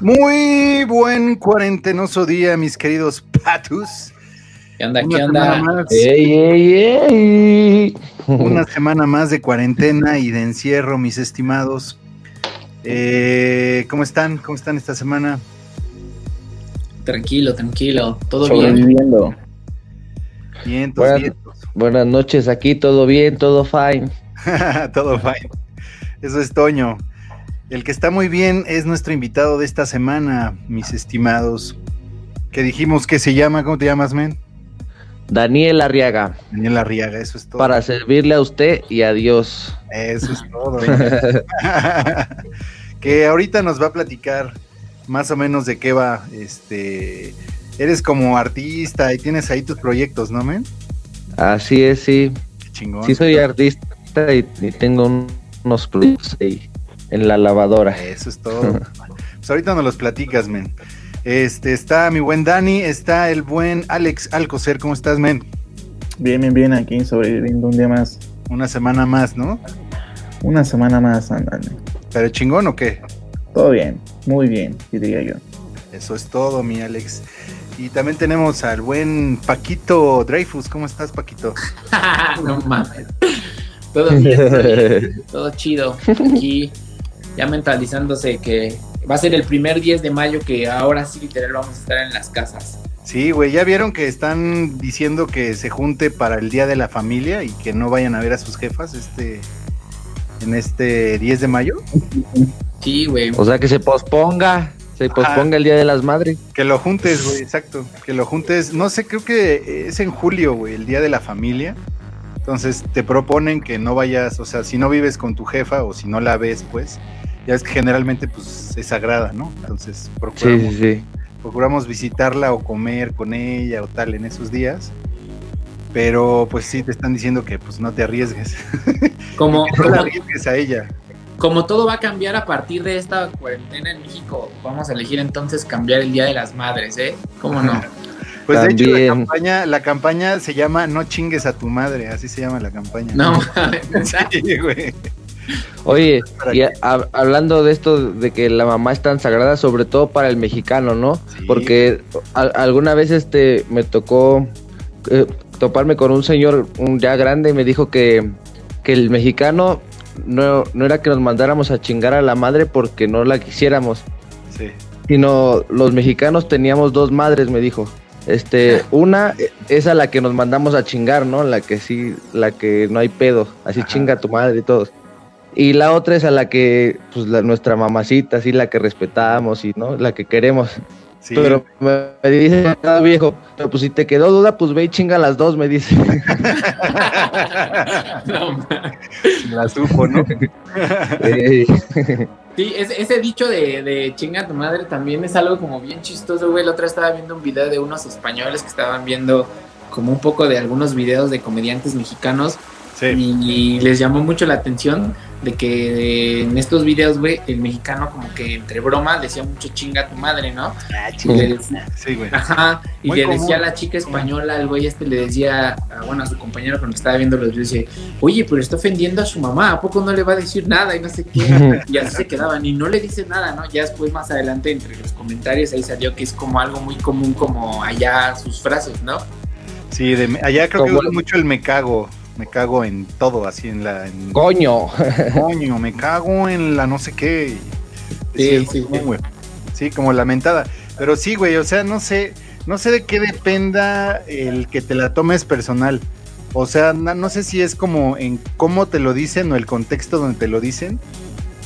Muy buen cuarentenoso día, mis queridos patus. ¿Qué onda? Una ¿Qué onda? ¡Ey, ey, ey! Una semana más de cuarentena y de encierro, mis estimados. Eh, ¿Cómo están? ¿Cómo están esta semana? Tranquilo, tranquilo. Todo bien. Sobreviviendo. Vientos, Buenas- vientos. Buenas noches, aquí todo bien, todo fine. Todo fine. Eso es Toño. El que está muy bien es nuestro invitado de esta semana, mis estimados. Que dijimos que se llama, ¿cómo te llamas, men? Daniel Arriaga, Daniel Arriaga, eso es todo. para servirle a usted y a Dios. Eso es todo. que ahorita nos va a platicar más o menos de qué va. Este, eres como artista y tienes ahí tus proyectos, ¿no, men? Así es, sí. Qué chingón. Sí soy artista y, y tengo un- unos proyectos ahí en la lavadora. Eso es todo. pues ahorita nos los platicas, men. Este, está mi buen Dani, está el buen Alex Alcocer, ¿cómo estás, men? Bien, bien, bien, aquí sobreviviendo un día más. Una semana más, ¿no? Una semana más, ándale. ¿Pero chingón o qué? Todo bien, muy bien, diría yo. Eso es todo, mi Alex. Y también tenemos al buen Paquito Dreyfus, ¿cómo estás, Paquito? no mames. Todo bien. Todo chido. Aquí ya mentalizándose que va a ser el primer 10 de mayo que ahora sí literal vamos a estar en las casas. Sí, güey, ya vieron que están diciendo que se junte para el Día de la Familia y que no vayan a ver a sus jefas este en este 10 de mayo. Sí, güey. O sea que se posponga, se posponga el Día de las Madres. Que lo juntes, güey, exacto. Que lo juntes, no sé, creo que es en julio, güey, el Día de la Familia. Entonces te proponen que no vayas, o sea, si no vives con tu jefa o si no la ves, pues, ya es que generalmente pues es sagrada, ¿no? Entonces procuramos, sí, sí. procuramos visitarla o comer con ella o tal en esos días. Pero pues sí te están diciendo que pues no te arriesgues. Como, no como, la arriesgues a ella. como todo va a cambiar a partir de esta cuarentena en México, vamos a elegir entonces cambiar el Día de las Madres, ¿eh? ¿Cómo no? Pues de hecho la campaña, la campaña se llama No chingues a tu madre, así se llama la campaña. No, mames. Sí, güey. Oye, Para y que- a- a- hablando de esto de que la mamá es tan sagrada, sobre todo para el mexicano, ¿no? Sí. Porque a- alguna vez este me tocó eh, toparme con un señor un ya grande y me dijo que, que el mexicano no, no era que nos mandáramos a chingar a la madre porque no la quisiéramos, Sí. sino los mexicanos teníamos dos madres, me dijo. Este, una es a la que nos mandamos a chingar, ¿no? La que sí, la que no hay pedo, así Ajá. chinga a tu madre y todos. Y la otra es a la que, pues, la, nuestra mamacita, así, la que respetamos y, ¿no? La que queremos. Sí. Pero me, me dice cada viejo, pero pues si te quedó duda, pues ve y chinga las dos, me dice. No, la supo, ¿no? Eh, Sí, ese, ese dicho de, de chinga tu madre también es algo como bien chistoso, güey. La otra estaba viendo un video de unos españoles que estaban viendo como un poco de algunos videos de comediantes mexicanos Sí. y les llamó mucho la atención de que en estos videos, güey, el mexicano como que entre broma decía mucho chinga tu madre, ¿no? Ah, Y le decía- Sí, güey. Ajá, y Muy le común. decía a la chica española, al güey este le decía, a, bueno, a su compañero con el que estaba viendo los videos, dice, oye, pero está ofendiendo a su mamá, ¿a poco no le va a decir nada? Y no sé qué, y así se quedaban, y no le dice nada, ¿no? Ya después, más adelante, entre los comentarios, ahí salió que es como algo muy común, como allá sus frases, ¿no? Sí, de, allá creo que usan mucho el me cago. Me cago en todo, así en la. En, Coño. coño, me cago en la no sé qué. Sí, sí, sí. güey. Sí, como lamentada. Pero sí, güey, o sea, no sé. No sé de qué dependa el que te la tomes personal. O sea, na- no sé si es como en cómo te lo dicen o el contexto donde te lo dicen.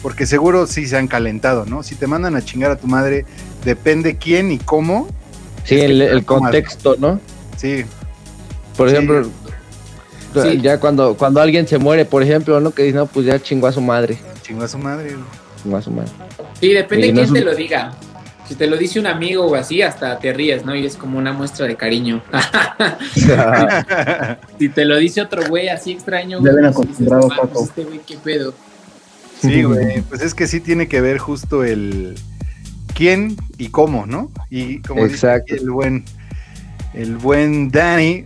Porque seguro sí se han calentado, ¿no? Si te mandan a chingar a tu madre, depende quién y cómo. Sí, el, contexto, ¿no? Sí, Por Sí. ejemplo, Sí. ya cuando, cuando alguien se muere, por ejemplo, ¿no? Que dice, no, pues ya chingó a su madre. chingó a su madre. Chingó a su madre. Sí, depende Y de no quién te lo diga. Si te lo dice un amigo o así, hasta te ríes, ¿no? Y es como una muestra de cariño. si te lo dice otro güey así extraño, Ya güey, ven dices, acostumbrado, "No mames, Paco". Este güey, qué pedo. Sí, güey, pues es que sí tiene que ver justo el quién y cómo, ¿no? Y como dice Exacto. aquí el buen el buen Danny,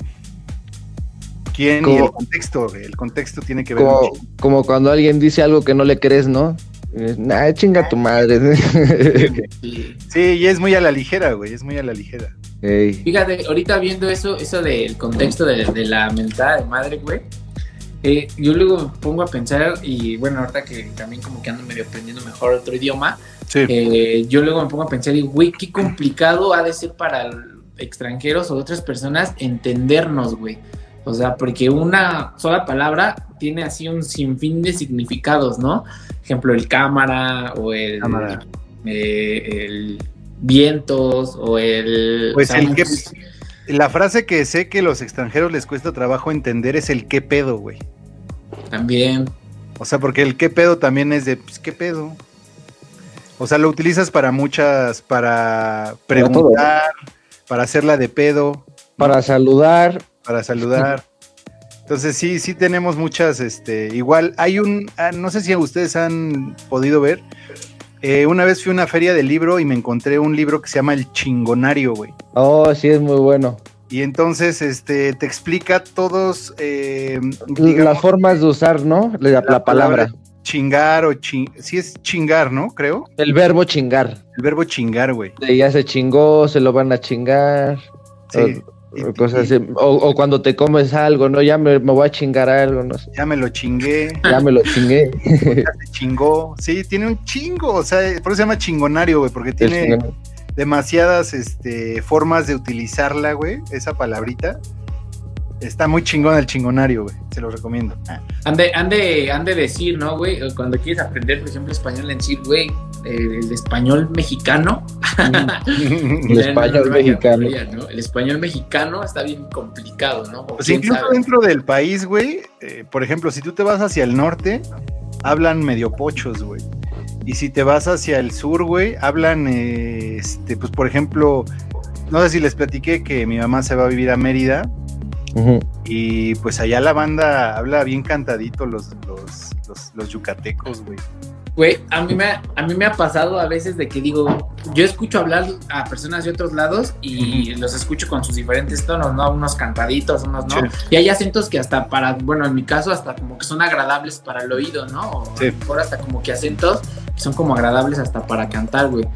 quién y Como- el contexto, güey, el contexto tiene que ver Como, mucho. como cuando alguien dice algo que no le crees, ¿no? Nah, chinga tu madre. Sí. Sí, y es muy a la ligera, güey, es muy a la ligera. Ey. Fíjate, ahorita viendo eso, eso del contexto de, de la mentada de madre, güey. eh, yo luego me pongo a pensar, y bueno, ahorita que también como que ando medio aprendiendo mejor otro idioma, Sí. eh, yo luego me pongo a pensar, y güey, qué complicado ha de ser para extranjeros o otras personas entendernos, güey. O sea, porque una sola palabra tiene así un sinfín de significados, ¿no? Ejemplo, el cámara o el, Cámara. eh, el vientos o el... Pues o sea, el que- La frase que sé que los extranjeros les cuesta trabajo entender es el qué pedo, güey. También. O sea, porque el qué pedo también es de, pues, qué pedo. O sea, lo utilizas para muchas, para preguntar, para hacerla de pedo, Para saludar, para saludar. Entonces sí, sí tenemos muchas, este, igual hay un, ah, no sé si ustedes han podido ver, eh, una vez fui a una feria de libro y me encontré un libro que se llama El Chingonario, güey. oh, sí es muy bueno. Y entonces, este, te explica todos, eh, Las formas de usar, ¿no? La, la palabra. chingar o ching, sí es chingar, ¿no? Creo. El verbo chingar. El verbo chingar, güey. Ya se chingó, se lo van a chingar. Sí. O cosas así. O, o cuando te comes algo, ¿no? Ya me, me voy a chingar algo, no sé. Ya me lo chingué, Ya me lo chingué. ya se chingó. Sí, tiene un chingo, o sea, por eso se llama chingonario, güey, porque tiene demasiadas este, formas de utilizarla, güey, esa palabrita. Está muy chingón el chingonario, güey, se lo recomiendo. Han de, han de, han de decir, ¿no, güey? Cuando quieres aprender, por ejemplo, español, en decir, güey, eh, el español mexicano. El español mexicano. ¿no? El español mexicano está bien complicado, ¿no? O Pues incluso sabe. dentro del país, güey, eh, por ejemplo, si tú te vas hacia el norte, hablan medio pochos, güey. Y si te vas hacia el sur, güey, hablan, eh, este, pues por ejemplo, no sé si les platiqué que mi mamá se va a vivir a Mérida Y pues allá la banda habla bien cantadito los, los, los, los yucatecos, güey. Güey, a mí, me, ha- a mí me ha pasado a veces de que digo, yo escucho hablar a personas de otros lados y los escucho con sus diferentes tonos, ¿no? Unos cantaditos, unos no. Sí. Y hay acentos que hasta para, bueno, en mi caso hasta como que son agradables para el oído, ¿no? O Sí. mejor hasta como que acentos que son como agradables hasta para cantar, güey.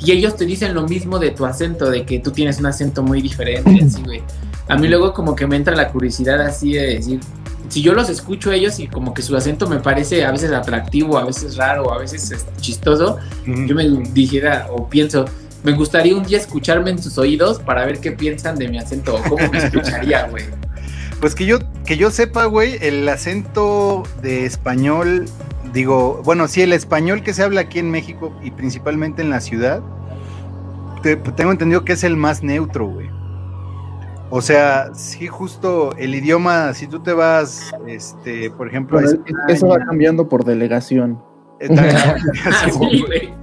Y ellos te dicen lo mismo de tu acento, de que tú tienes un acento muy diferente, así, güey. A mí luego como que me entra la curiosidad así de decir, si yo los escucho a ellos y como que su acento me parece a veces atractivo, a veces raro, a veces chistoso, yo me dijera o pienso, me gustaría un día escucharme en sus oídos para ver qué piensan de mi acento o cómo me escucharía, güey. Pues que yo, que yo sepa, güey, el acento de español, digo, bueno, sí, el español que se habla aquí en México y principalmente en la ciudad, te- tengo entendido que es el más neutro, güey. O sea, sí, justo el idioma, si tú te vas, este, por ejemplo, eso va cambiando por delegación. eh, también- sí, güey.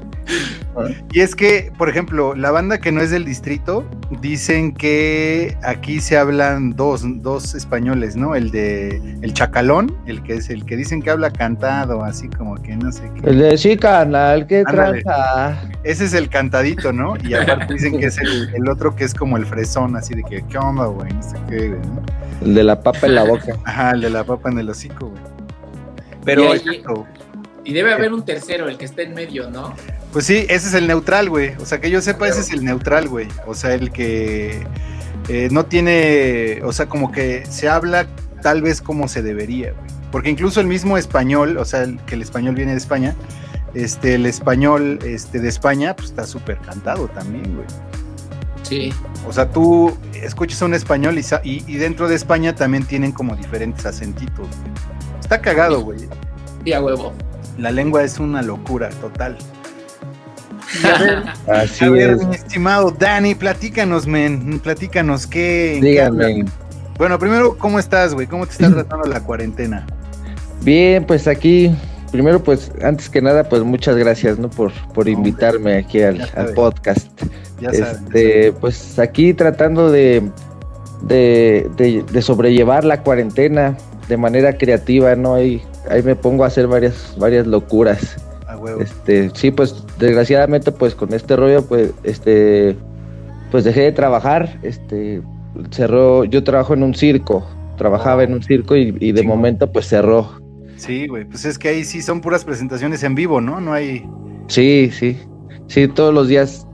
Y es que, por ejemplo, la banda que no es del distrito, dicen que aquí se hablan dos, dos españoles, ¿no? El de el chacalón, el que es el que dicen que habla cantado, así como que no sé qué. El de sí, canal, que Ándale. tranza. Ese es el cantadito, ¿no? Y aparte dicen que es el, el otro que es como el fresón, así de que, ¿qué onda, güey? No sé qué, güey, ¿no? El de la papa en la boca. Ajá, el de la papa en el hocico, güey. Pero, Y ahí- exacto. Y debe haber un tercero, el que está en medio, ¿no? Pues sí, ese es el neutral, güey. O sea, que yo sepa, ese es el neutral, güey. O sea, el que eh, no tiene, o sea, como que se habla tal vez como se debería, güey. Porque incluso el mismo español, o sea, el, que el español viene de España, este, el español este, de España, pues está súper cantado también, güey. Sí. O sea, tú escuchas a un español y, sa- y, y dentro de España también tienen como diferentes acentitos, güey. Está cagado, güey. Sí, a huevo. La lengua es una locura total. A ver, Así A ver, es. mi estimado Dani, platícanos, men, platícanos qué. Díganme. Bueno, primero, ¿cómo estás, güey? ¿Cómo te está tratando la cuarentena? Bien, pues aquí, primero, pues, antes que nada, pues muchas gracias, ¿no? Por, por invitarme aquí al, podcast. Ya. Este, pues aquí tratando de, de, de- de sobrellevar la cuarentena de manera creativa, ¿no? Ahí, ahí me pongo a hacer varias, varias locuras. Huevo. Este, sí, pues desgraciadamente, pues con este rollo, pues, este, pues dejé de trabajar, este, cerró, yo trabajo en un circo, trabajaba en un circo y, y de momento pues cerró. Sí, güey, pues es que ahí sí son puras presentaciones en vivo, ¿no? No hay... Sí, sí. Sí, todos los días,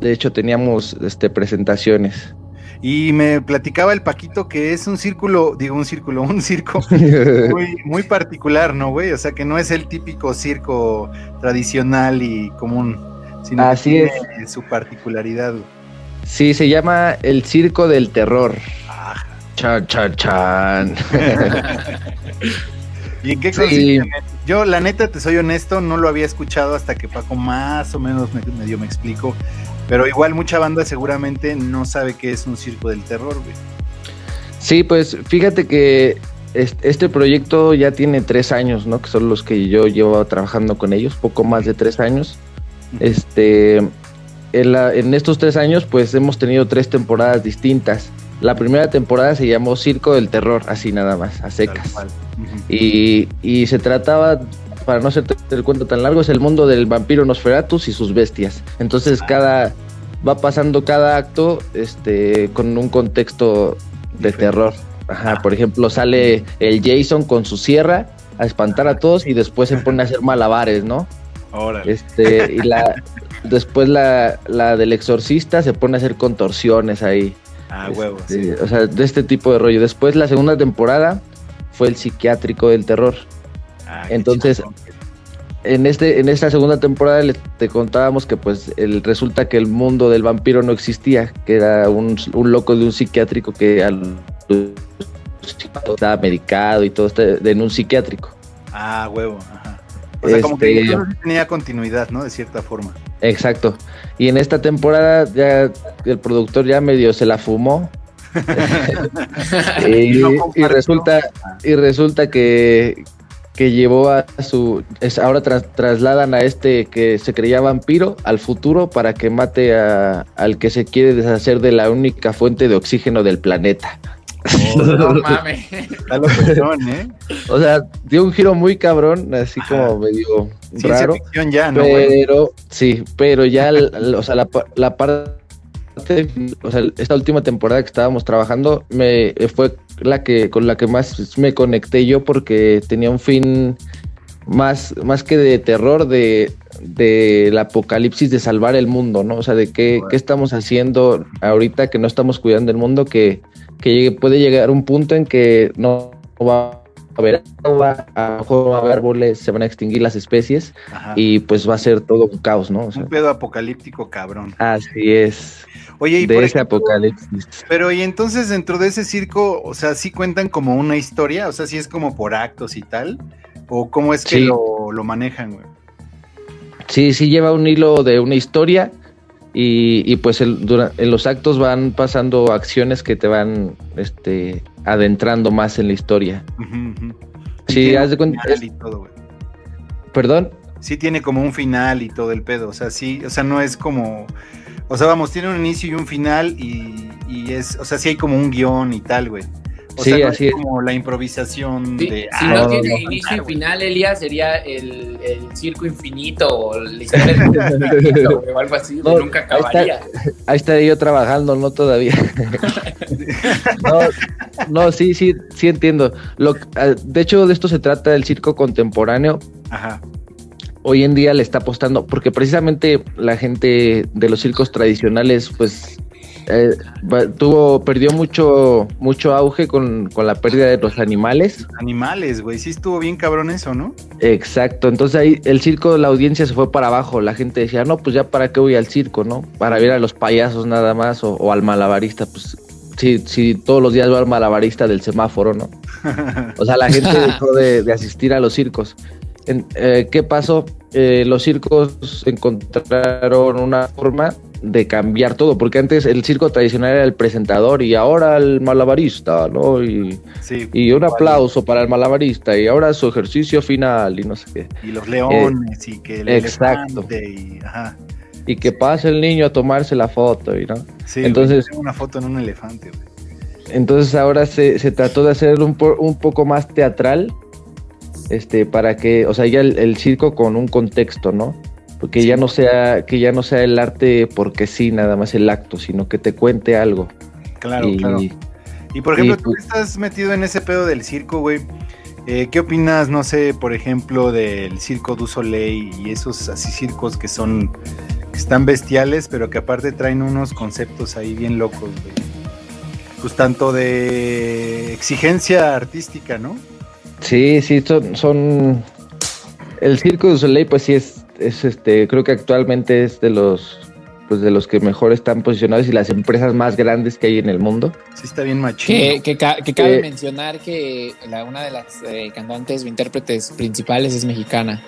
de hecho, teníamos este, presentaciones. Y me platicaba el Paquito que es un círculo, digo un círculo, un circo muy, muy particular, ¿no, güey? O sea, que no es el típico circo tradicional y común, sino Así que tiene su particularidad. güey. Sí, se llama el Circo del Terror. Ah, Chan, chan, chan. ¿Y en qué Sí. consiste? Yo, la neta, te soy honesto, no lo había escuchado hasta que Paco más o menos me, medio me explicó. Pero igual mucha banda seguramente no sabe qué es un circo del terror, güey. Sí, pues fíjate que est- este proyecto ya tiene tres años, ¿no? Que son los que yo llevo trabajando con ellos, poco más de tres años. Este, en, la- en estos tres años, pues hemos tenido tres temporadas distintas. La primera temporada se llamó Circo del Terror, así nada más, a secas. Y, y se trataba, para no hacerte el cuento tan largo, es el mundo del vampiro Nosferatus y sus bestias. Entonces cada va pasando cada acto este con un contexto de terror. Ajá, por ejemplo, sale el Jason con su sierra a espantar a todos y después se pone a hacer malabares, ¿no? Órale. Este, y la después la, la del exorcista se pone a hacer contorsiones ahí. Ah, huevos. Este, O sea, de este tipo de rollo. Después la segunda temporada fue el psiquiátrico del terror. Ah, entonces. En este, en esta segunda temporada le- te contábamos que pues el, resulta que el mundo del vampiro no existía, que era un, un loco de un psiquiátrico que al- estaba medicado y todo este, en un psiquiátrico. Ah, huevo. Ajá. O sea, como Este- que tenía continuidad, ¿no? De cierta forma. Exacto. Y en esta temporada ya el productor ya medio se la fumó. y, no y resulta y resulta que, que llevó a su es, ahora tras- trasladan a este que se creía vampiro al futuro para que mate a- al que se quiere deshacer de la única fuente de oxígeno del planeta. No mames. ¿eh? O sea, dio un giro muy cabrón, así como medio Ciencia raro. ficción ya, ¿no? güey? Pero, sí, pero ya, el- el- o sea, la, la parte, o sea, esta última temporada que estábamos trabajando, me fue la que, con la que más me conecté yo porque tenía un fin más, más que de terror, de, del apocalipsis, de salvar el mundo, ¿no? O sea, de qué, qué estamos haciendo ahorita que no estamos cuidando el mundo, que, que llegue- puede llegar un punto en que no va haber agua, a lo mejor va a haber árboles, se van a extinguir las especies Ajá. y pues va a ser todo un caos, ¿no? O sea, Un pedo apocalíptico, cabrón. así es, Oye, y de por ese ejemplo, apocalipsis. Pero y entonces dentro de ese circo, o sea, sí cuentan como una historia, o sea, sí es como por actos y tal, o cómo es que Sí. lo, lo manejan, güey. Sí, sí lleva un hilo de una historia y, y pues el- dura- en los actos van pasando acciones que te van este, adentrando más en la historia. Sí, haz de cuenta- y todo. Perdón. Sí tiene como un final y todo el pedo, o sea, sí, o sea, no es como, o sea, vamos, tiene un inicio y un final y, y es, o sea, sí hay como un guion y tal, güey. O Sí, sea, no así es como la improvisación Sí, de... si ah, no, no, tiene no, inicio y final, Elías, sería el, el circo infinito o la historia del infinito, o algo así, No, nunca ahí está. acabaría. Ahí estaré yo trabajando, no todavía. no, no, sí, sí, sí entiendo. Lo, ah, de hecho, de esto se trata el circo contemporáneo. Ajá, Hoy en día le está apostando, porque precisamente la gente de los circos tradicionales, pues, eh, va- tuvo, perdió mucho, mucho auge con, con la pérdida de los animales. animales, güey, sí estuvo bien cabrón eso, ¿no? Exacto, entonces ahí el circo, la audiencia se fue para abajo, la gente decía, no, pues ya para qué voy al circo, ¿no? Para ver a los payasos nada más o, o al malabarista, pues sí, sí, todos los días veo al malabarista del semáforo, ¿no? O sea, la gente dejó de, de asistir a los circos. En- eh, ¿Qué pasó? Eh, los circos encontraron una forma de cambiar todo, porque antes el circo tradicional era el presentador y ahora el malabarista, ¿no? Y, Sí, y un aplauso para el malabarista y ahora su ejercicio final y no sé qué. y los leones y que el exacto. elefante y, ajá, Y que pase el niño a tomarse la foto y no. sí, Entonces- una foto en un elefante, güey. Entonces ahora se, se trató de hacer un, po- un poco más teatral, este, para que, o sea, ya el, el circo con un contexto, ¿no? Sí. ya no sea, que ya no sea el arte porque sí, nada más el acto, sino que te cuente algo. Claro, y, claro. Y por ejemplo, y tú pues- estás metido en ese pedo del circo, güey. Eh, ¿Qué opinas, no sé, por ejemplo, del Circo du Soleil y esos así circos que son, que están bestiales, pero que aparte traen unos conceptos ahí bien locos, güey? Pues tanto de exigencia artística, ¿no? Sí, sí, son, son... El Circo du Soleil, pues sí es, es este, creo que actualmente es de los pues de los que mejor están posicionados y las empresas más grandes que hay en el mundo. Sí, está bien machín. Que, ¿no? que ca- que cabe Eh, mencionar que la, una de las eh, cantantes o intérpretes principales es mexicana.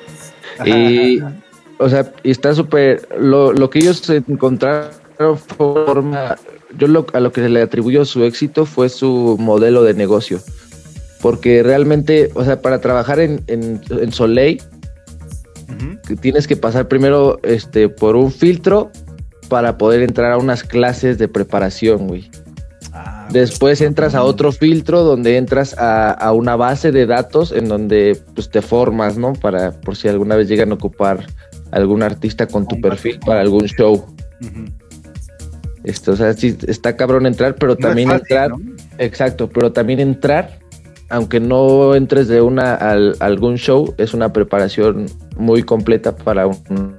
Y, ajá. o sea, y está súper. Lo, lo que ellos encontraron forma. Yo lo, a lo que se le atribuyó su éxito fue su modelo de negocio. Porque realmente, o sea, para trabajar en, en, en Soleil, tienes que pasar primero este, por un filtro para poder entrar a unas clases de preparación, güey. Ah, Después entras a otro filtro donde entras a, a una base de datos en donde pues, te formas, ¿no? Para por si alguna vez llegan a ocupar algún artista con tu perfil para algún show. Esto, o sea, sí, está cabrón entrar, pero No también fácil, entrar, ¿no? exacto, pero también entrar, aunque no entres de una al algún show, es una preparación muy completa para un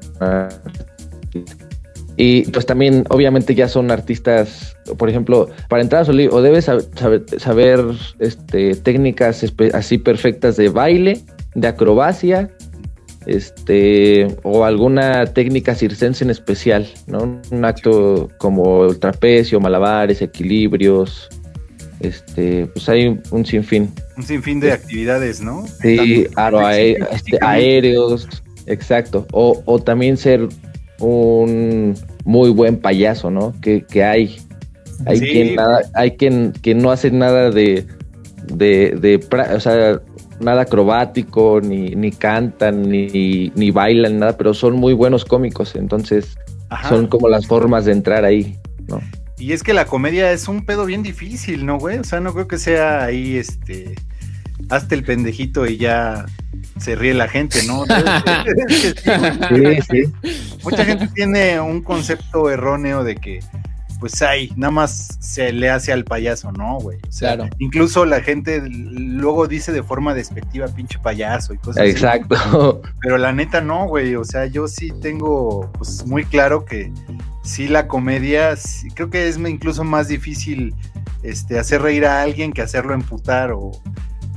y pues también, obviamente, ya son artistas, por ejemplo, para entrar a Solí, o debes sab- saber, saber, este, técnicas así perfectas de baile, de acrobacia, este, o alguna técnica circense en especial, ¿no? Un acto como el trapecio, malabares, equilibrios, este, pues hay un, sinfín. Un sinfín de actividades, ¿no? Sí, aro- este, aéreos, exacto. O, o también ser un muy buen payaso, ¿no? Que, que hay. Hay Sí. quien nada, hay quien, quien no hace nada de, de, de o sea, nada acrobático, ni, ni cantan, ni, ni bailan, nada, pero son muy buenos cómicos, entonces Ajá. son como las formas de entrar ahí, ¿no? Y es que la comedia es un pedo bien difícil, ¿no, güey? O sea, no creo que sea ahí, este, hazte el pendejito y ya se ríe la gente, ¿no? Sí, sí. Mucha gente tiene un concepto erróneo de que, pues, ay, nada más se le hace al payaso, ¿no, güey? O sea, Claro. incluso la gente luego dice de forma despectiva, pinche payaso y cosas así. Exacto. Pero la neta no, güey. O sea, yo sí tengo pues muy claro que sí la comedia, sí, creo que es incluso más difícil este, hacer reír a alguien que hacerlo emputar o,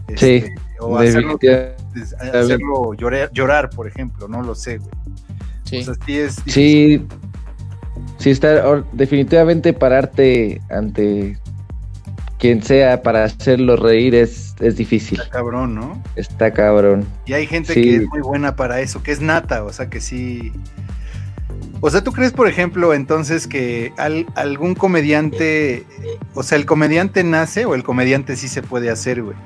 este, Sí, o hacerlo, llorar, llorar, por ejemplo. No lo sé, güey. Sí. O sea, sí es. Sí, sí está or- definitivamente pararte ante quien sea para hacerlo reír es, es difícil. Está cabrón, ¿no? Está cabrón. Y hay gente Sí. que es muy buena para eso, que es nata, o sea que sí. O sea, ¿tú crees, por ejemplo, entonces que al- algún comediante, o sea, el comediante nace o el comediante sí se puede hacer, güey?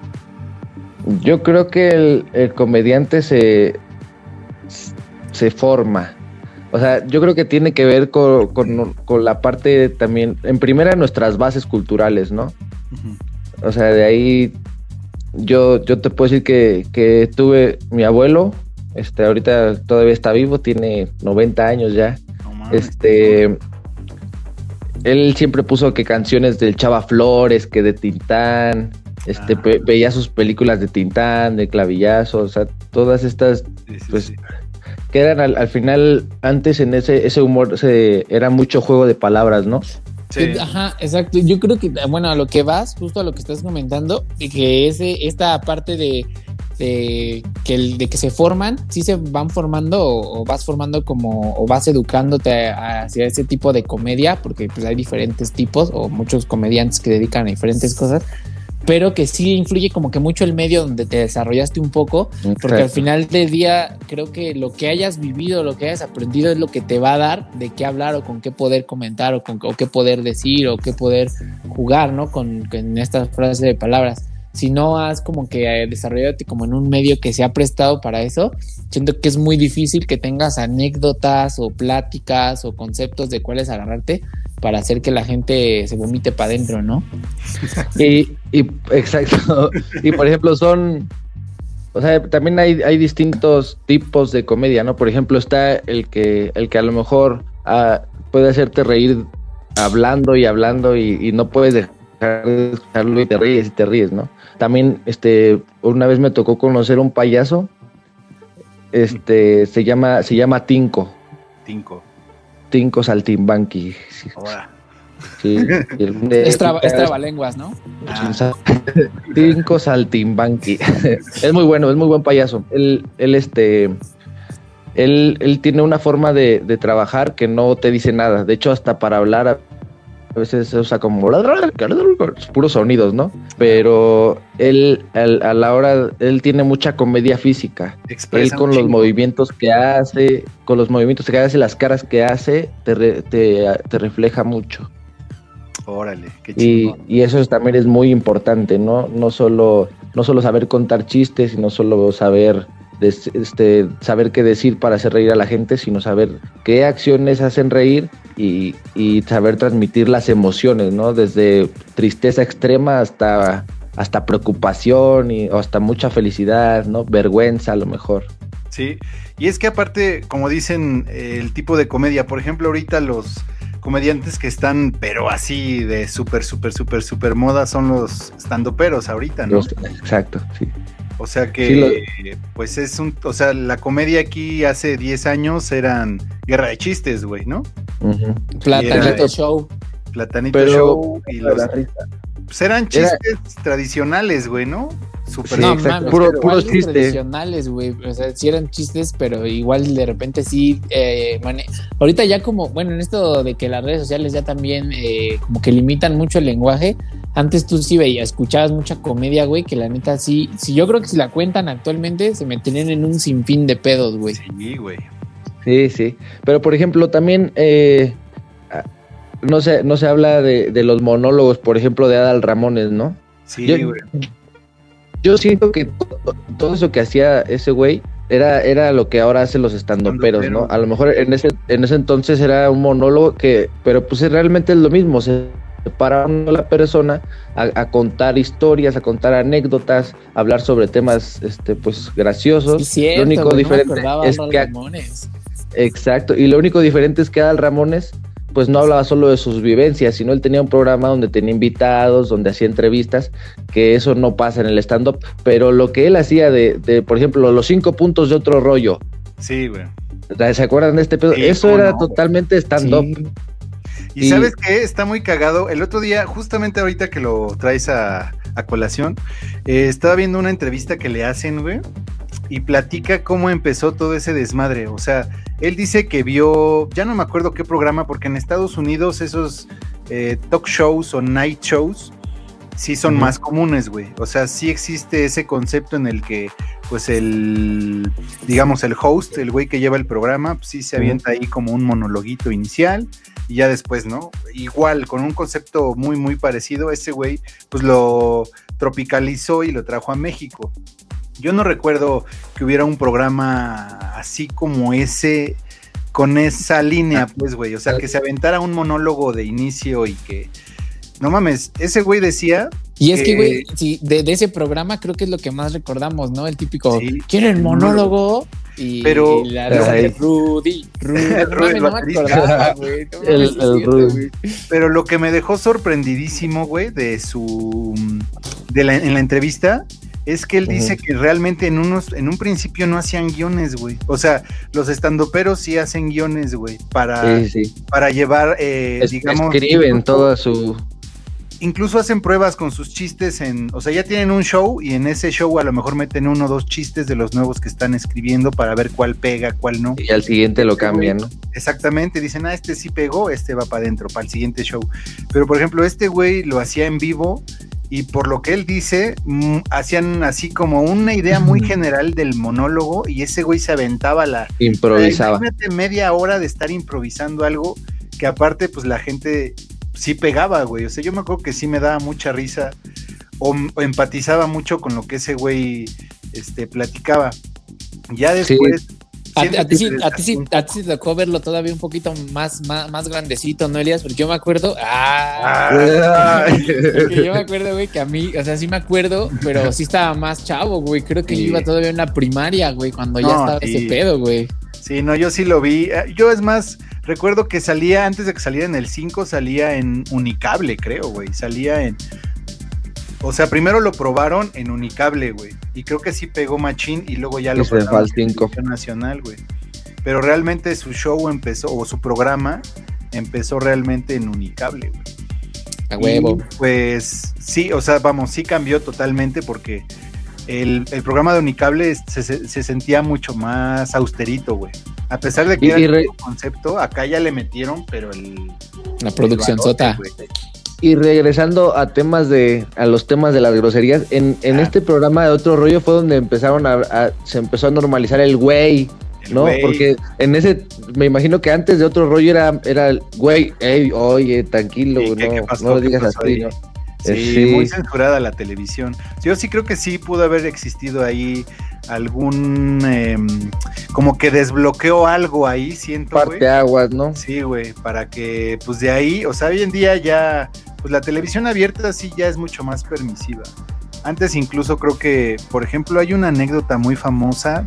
Yo creo que el, el comediante se, se forma. O sea, yo creo que tiene que ver con, con- con la parte también, en primera, nuestras bases culturales, ¿no? O sea, de ahí yo, yo te puedo decir que, que tuve mi abuelo, este, ahorita todavía está vivo, tiene 90 años ya. Mames. Este. Él siempre puso que canciones del Chava Flores, que de Tintán. Este, Ah. ve- veía sus películas de Tintán, de Clavillazo, o sea, todas estas Sí, sí, pues, sí. Que eran al, al final, antes en ese, ese humor se, era mucho juego de palabras, ¿no? Sí. Ajá, exacto. Yo creo que, bueno, a lo que vas, justo a lo que estás comentando, y que ese, esta parte de, de que, el- de que se forman, sí se van formando o, o vas formando como, o vas educándote hacia ese tipo de comedia, porque pues hay diferentes tipos o muchos comediantes que dedican a diferentes cosas, pero que sí influye como que mucho el medio donde te desarrollaste un poco, porque al final del día creo que lo que hayas vivido, lo que hayas aprendido es lo que te va a dar de qué hablar o con qué poder comentar o con o qué poder decir o qué poder jugar, ¿no? Con, con esta frase de palabras. Si no has como que eh, desarrollado como en un medio que se ha prestado para eso, siento que es muy difícil que tengas anécdotas o pláticas o conceptos de cuáles agarrarte para hacer que la gente se vomite para adentro, ¿no? Y, y exacto. y por ejemplo, son. O sea, también hay, hay distintos tipos de comedia, ¿no? Por ejemplo, está el que, el que a lo mejor ah, puede hacerte reír hablando y hablando y, y no puedes de escucharlo y te ríes y te ríes, ¿no? También, este, una vez me tocó conocer un payaso, este, se llama, se llama. Tinko Saltimbanqui. Sí. El de- Es, traba- es trabalenguas, ¿no? Ah, Tinko Saltimbanqui. es muy bueno, es muy buen payaso. Él, él este, él, él tiene una forma de, de trabajar que no te dice nada. De hecho, hasta para hablar a a veces se usa como puros sonidos, ¿no? Pero él, al- a la hora, él tiene mucha comedia física. Él expresa con un los movimientos que hace, con los movimientos que hace, las caras que hace, te, re- te, te refleja mucho. Órale, qué Y, chido. y eso es- también es muy importante, ¿no? No solo, no solo saber contar chistes, sino solo saber, des- este, saber qué decir para hacer reír a la gente, sino saber qué acciones hacen reír y, y saber transmitir las emociones, ¿no? Desde tristeza extrema hasta, hasta preocupación y o hasta mucha felicidad, ¿no? Vergüenza a lo mejor. Sí, y es que aparte, como dicen, eh, el tipo de comedia, por ejemplo, ahorita los comediantes que están, pero así de súper, súper, súper, súper moda son los standuperos ahorita, ¿no? Los- exacto, sí. O sea que, Sí, lo- pues es un, o sea, la comedia aquí hace 10 años eran guerra de chistes, güey, ¿no? Ujú. Platanito era- Show. Platanito Pero- Show y los, La risa. Pues eran Era- chistes tradicionales, güey, ¿no? Súper Sí, no mames, Puro- chiste. tradicionales, güey. O sea, sí eran chistes, pero igual de repente sí. Eh, mane- Ahorita ya como, bueno, en esto de que las redes sociales ya también eh, como que limitan mucho el lenguaje. Antes tú sí veías, escuchabas mucha comedia, güey, que la neta sí, sí, yo creo que si la cuentan actualmente se meterían en un sinfín de pedos, güey. Sí, güey. Sí, sí. Pero por ejemplo, también eh, no se, no se habla de, de los monólogos, por ejemplo, de Adal Ramones, ¿no? Sí, Yo- güey. Yo siento que to- todo eso que hacía ese güey era, era lo que ahora hacen los estandoperos, ¿no? A lo mejor en ese, en ese entonces era un monólogo que, pero pues realmente es lo mismo, se para a la persona a, a contar historias, a contar anécdotas, a hablar sobre temas este pues graciosos. Sí, cierto, lo único no diferente es Adal que Ramones. Exacto, y lo único diferente es que Adal Ramones pues no hablaba solo de sus vivencias, sino él tenía un programa donde tenía invitados, donde hacía entrevistas, que eso no pasa en el stand-up, pero lo que él hacía de, de, por ejemplo, los cinco puntos de otro rollo, Sí, güey. ¿se acuerdan de este pedo? Sí, eso era no. totalmente stand-up. Sí. Y, Y- sabes qué, está muy cagado. El otro día, justamente ahorita que lo traes a, a colación, eh, estaba viendo una entrevista que le hacen, güey, y platica cómo empezó todo ese desmadre. O sea, él dice que vio, ya no me acuerdo qué programa, porque en Estados Unidos esos eh, talk shows o night shows sí son más comunes, güey. O sea, sí existe ese concepto en el que, pues el, digamos, el host, el güey que lleva el programa, pues sí se avienta ahí como un monologuito inicial y ya después, ¿no? Igual, con un concepto muy, muy parecido, ese güey, pues lo tropicalizó y lo trajo a México. Yo no recuerdo que hubiera un programa así como ese, con esa línea, pues, güey. O sea, que se aventara un monólogo de inicio y que. No mames, ese güey decía. Y es que, que- güey, sí, de, de ese programa creo que es lo que más recordamos, ¿no? El típico, Sí, ¿quieren el monólogo? Y, Pero- y la de Rudy, Rudy, Rudy, el no me baterista. acordaba, güey. no mames, El- sí es el cierto, Rudy. Pero lo que me dejó sorprendidísimo, güey, de su. De la, en la entrevista. Es que él dice que realmente en unos, en un principio no hacían guiones, güey. O sea, los estandoperos sí hacen guiones, güey, para, Sí, sí. para llevar, eh, Es- digamos. escriben toda su... Incluso hacen pruebas con sus chistes en, o sea, ya tienen un show y en ese show a lo mejor meten uno o dos chistes de los nuevos que están escribiendo para ver cuál pega, cuál no. Y al siguiente lo cambian, ¿no? Exactamente, dicen, ah, este sí pegó, este va para adentro, para el siguiente show. Pero por ejemplo, este güey lo hacía en vivo y por lo que él dice, mm, hacían así como una idea muy general del monólogo y ese güey se aventaba la... Improvisaba. Media hora de estar improvisando algo que aparte pues la gente sí pegaba, güey. O sea, yo me acuerdo que sí me daba mucha risa o, o empatizaba mucho con lo que ese güey este, platicaba. Ya después... A, ti sí, a ti sí- ti sí te tocó verlo todavía un poquito más, más, más grandecito, ¿no, Elías? Porque yo me acuerdo. Ah, Ah, porque yo me acuerdo, güey, que a mí, o sea, sí me acuerdo, pero sí estaba más chavo, güey. Creo que yo Sí. iba todavía en la primaria, güey, cuando ya estaba sí. ese pedo, güey. Sí, no, yo sí lo vi. Eh, Yo es más, recuerdo que salía, antes de que saliera en el 5, salía en Unicable, creo, güey. Salía en. O sea, primero lo probaron en Unicable, güey. Y creo que sí pegó Machín y luego ya lo al en 5. televisión nacional, güey. Pero realmente su show empezó, o su programa empezó realmente en Unicable, güey. A huevo. Y, pues sí, o sea, vamos, sí cambió totalmente porque el, el programa de Unicable se, se- se sentía mucho más austerito, güey. A pesar de que Y- era y el re- concepto, acá ya le metieron, pero el... La producción el sota. güey. Y regresando a temas de, a los temas de las groserías, en, en Ah. este programa de otro rollo fue donde empezaron a, a- se empezó a normalizar el güey, ¿no? Porque en ese, me imagino que antes de otro rollo era, era el güey, ey, oye, tranquilo, ¿Y güey, qué- no, qué pasó? no lo ¿Qué digas así? ¿no? Sí, Eh, sí. muy censurada la televisión. Yo sí creo que sí pudo haber existido ahí algún... em, como que desbloqueó algo ahí, siento. Parte aguas, ¿no? Sí, güey, para que, pues de ahí, o sea, hoy en día ya, pues la televisión abierta sí ya es mucho más permisiva. Antes incluso creo que, por ejemplo, hay una anécdota muy famosa.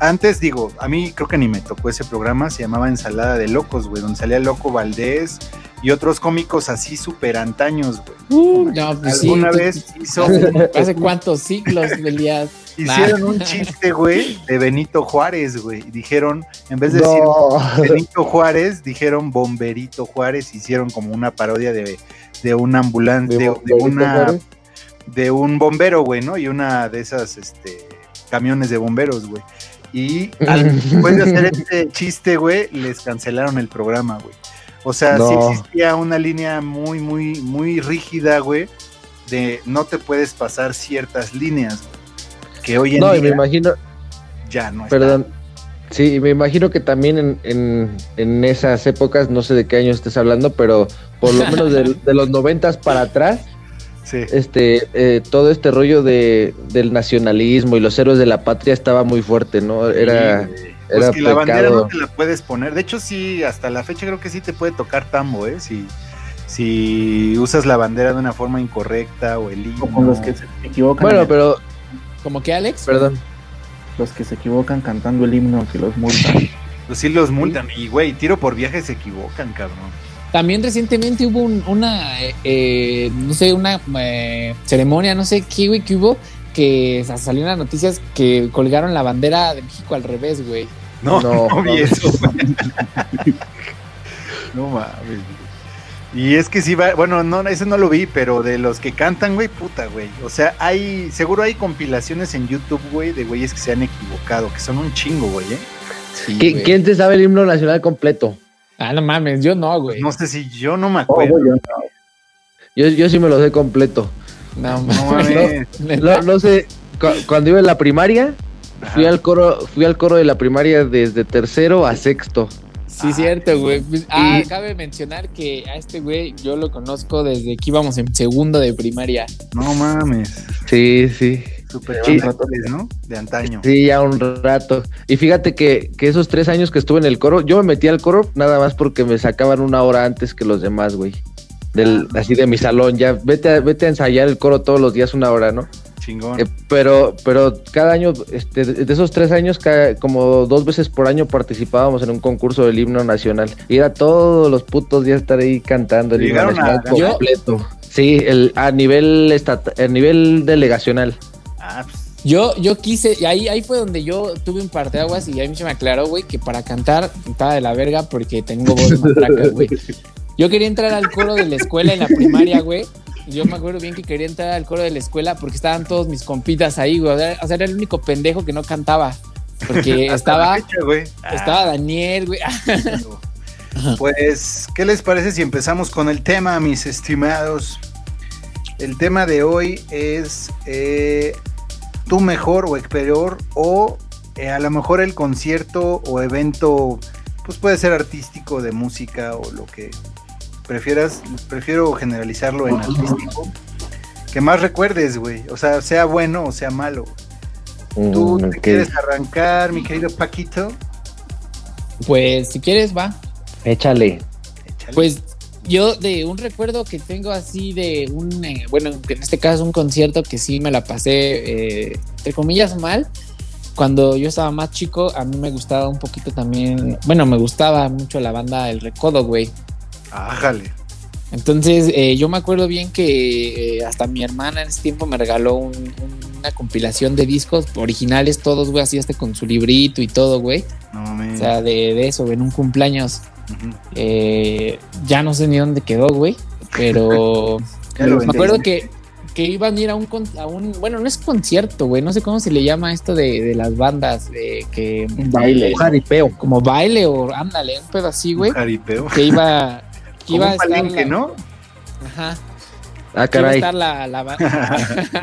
Antes digo, a mí creo que ni me tocó ese programa, se llamaba Ensalada de Locos, güey, donde salía Loco Valdés y otros cómicos así súper antaños, güey. Uh, no, pues sí. Alguna vez hizo, ¿Hace, cuántos ciclos, Elías? Hicieron un chiste, güey, de Benito Juárez, güey. y Dijeron, en vez de decir. Benito Juárez, dijeron Bomberito Juárez, hicieron como una parodia de, de un ambulante, de, una Juárez. de un bombero, güey, ¿no? Y una de esas este camiones de bomberos, güey. Y al- después de hacer este chiste, güey, les cancelaron el programa, güey. O sea, sí No. existía una línea muy, muy, muy rígida, güey, de no te puedes pasar ciertas líneas, güey, que hoy en No, y me día imagino, ya no está. perdón, sí, y me imagino que también en, en, en esas épocas, no sé de qué año estés hablando, pero por lo menos de, de los noventas para atrás, Sí. este eh, todo este rollo de del nacionalismo y los héroes de la patria estaba muy fuerte, ¿no? Era Sí. Pues era que la bandera no te la puedes poner. De hecho, sí, hasta la fecha creo que sí te puede tocar tambo, ¿eh? Si, si usas la bandera de una forma incorrecta o el himno. O con los que se equivocan. bueno, pero ¿Como que Alex? perdón. Los que se equivocan cantando el himno que los multan. Pues sí los multan. Y, güey, tiro por viaje se equivocan, cabrón. También recientemente hubo un- una, eh, eh, no sé, una eh, ceremonia, no sé qué, güey, que hubo, que sa- salió en las noticias que colgaron la bandera de México al revés, güey. No, no, No, vi mames. eso, güey. No mames. Y es que sí va, bueno, no, ese no lo vi, pero de los que cantan, güey, puta, güey. O sea, hay, seguro hay compilaciones en YouTube, güey, de güeyes que se han equivocado, que son un chingo, güey, ¿eh? Sí, ¿Qui- güey. ¿Quién te sabe el himno nacional completo? Ah, no mames, yo no, güey. No sé si yo no me Oh, acuerdo. yo. Yo, yo sí me lo sé completo. No No mames. No, no sé, cu- cuando iba en la primaria, fui al coro, fui al coro de la primaria desde tercero a sexto. Sí, cierto, güey. Pues, Ah, Y- cabe mencionar que a este güey yo lo conozco desde que íbamos en segundo de primaria. No mames. Sí, sí. Super Sí. ¿no? De antaño. Sí, ya un rato. Y fíjate que, que esos tres años que estuve en el coro, yo me metí al coro nada más porque me sacaban una hora antes que los demás, güey. Del, así de mi salón, ya vete a, vete a ensayar el coro todos los días una hora, ¿no? Chingón. Eh, pero, pero cada año, este, de esos tres años, cada- como dos veces por año participábamos en un concurso del himno nacional. Y era todos los putos días estar ahí cantando el himno nacional a- Yo- completo. Sí, el, a nivel estat- a nivel delegacional. Ah, pues, Yo, yo quise, y ahí, ahí fue donde yo tuve un parteaguas y ahí se me aclaró, güey, que para cantar estaba de la verga porque tengo voz de matraca, güey. Yo quería entrar al coro de la escuela en la primaria, güey. Yo me acuerdo bien que quería entrar al coro de la escuela porque estaban todos mis compitas ahí, güey. O sea, era el único pendejo que no cantaba. Porque estaba, fecha, güey. Ah, estaba Daniel, güey. Pues, ¿qué les parece si empezamos con el tema, mis estimados? El tema de hoy es eh, tu mejor o peor o eh, a lo mejor el concierto o evento, pues puede ser artístico, de música o lo que prefieras. Prefiero generalizarlo en artístico. Que más recuerdes, güey. O sea, sea bueno o sea malo. ¿Tú Mm, te ok. quieres arrancar, mi querido Paquito? Pues si quieres, va. Échale. Échale. Pues yo de un recuerdo que tengo así de un, eh, bueno, en este caso un concierto que sí me la pasé, eh, entre comillas, mal, cuando yo estaba más chico, a mí me gustaba un poquito también, bueno, me gustaba mucho la banda El Recodo, güey. Ájale. Entonces, eh, yo me acuerdo bien que eh, hasta mi hermana en ese tiempo me regaló un- un- una compilación de discos originales, todos, güey, así hasta con su librito y todo, güey. No mames. O sea, de, de eso, en un cumpleaños. Eh, ya no sé ni dónde quedó, güey, pero me acuerdo que, que iban a ir a un, con- a un, bueno, no es concierto, güey, no sé cómo se le llama esto de, de las bandas, de que Un baile. Un jaripeo. como baile o ándale, un pedo así, güey, Un jaripeo. que iba, iba a un estar palenque, la- ¿no? Ajá, Ah, iba a caray. estar la.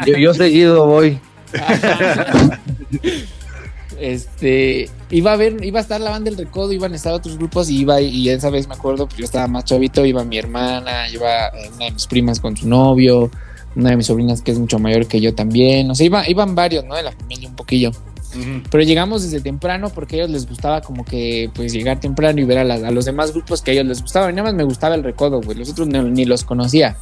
Yo, yo seguido voy. este iba a ver, iba a estar la banda del recodo, iban a estar otros grupos y iba y esa vez me acuerdo, pues yo estaba más chavito, iba mi hermana, iba eh, una de mis primas con su novio, una de mis sobrinas que es mucho mayor que yo también, o sea, iba, iban varios, ¿no? De la familia un poquillo. Pero llegamos desde temprano porque a ellos les gustaba como que pues llegar temprano y ver a, los demás grupos que a ellos les gustaba. Y nada más me gustaba el recodo, güey. Los otros no- ni los conocía.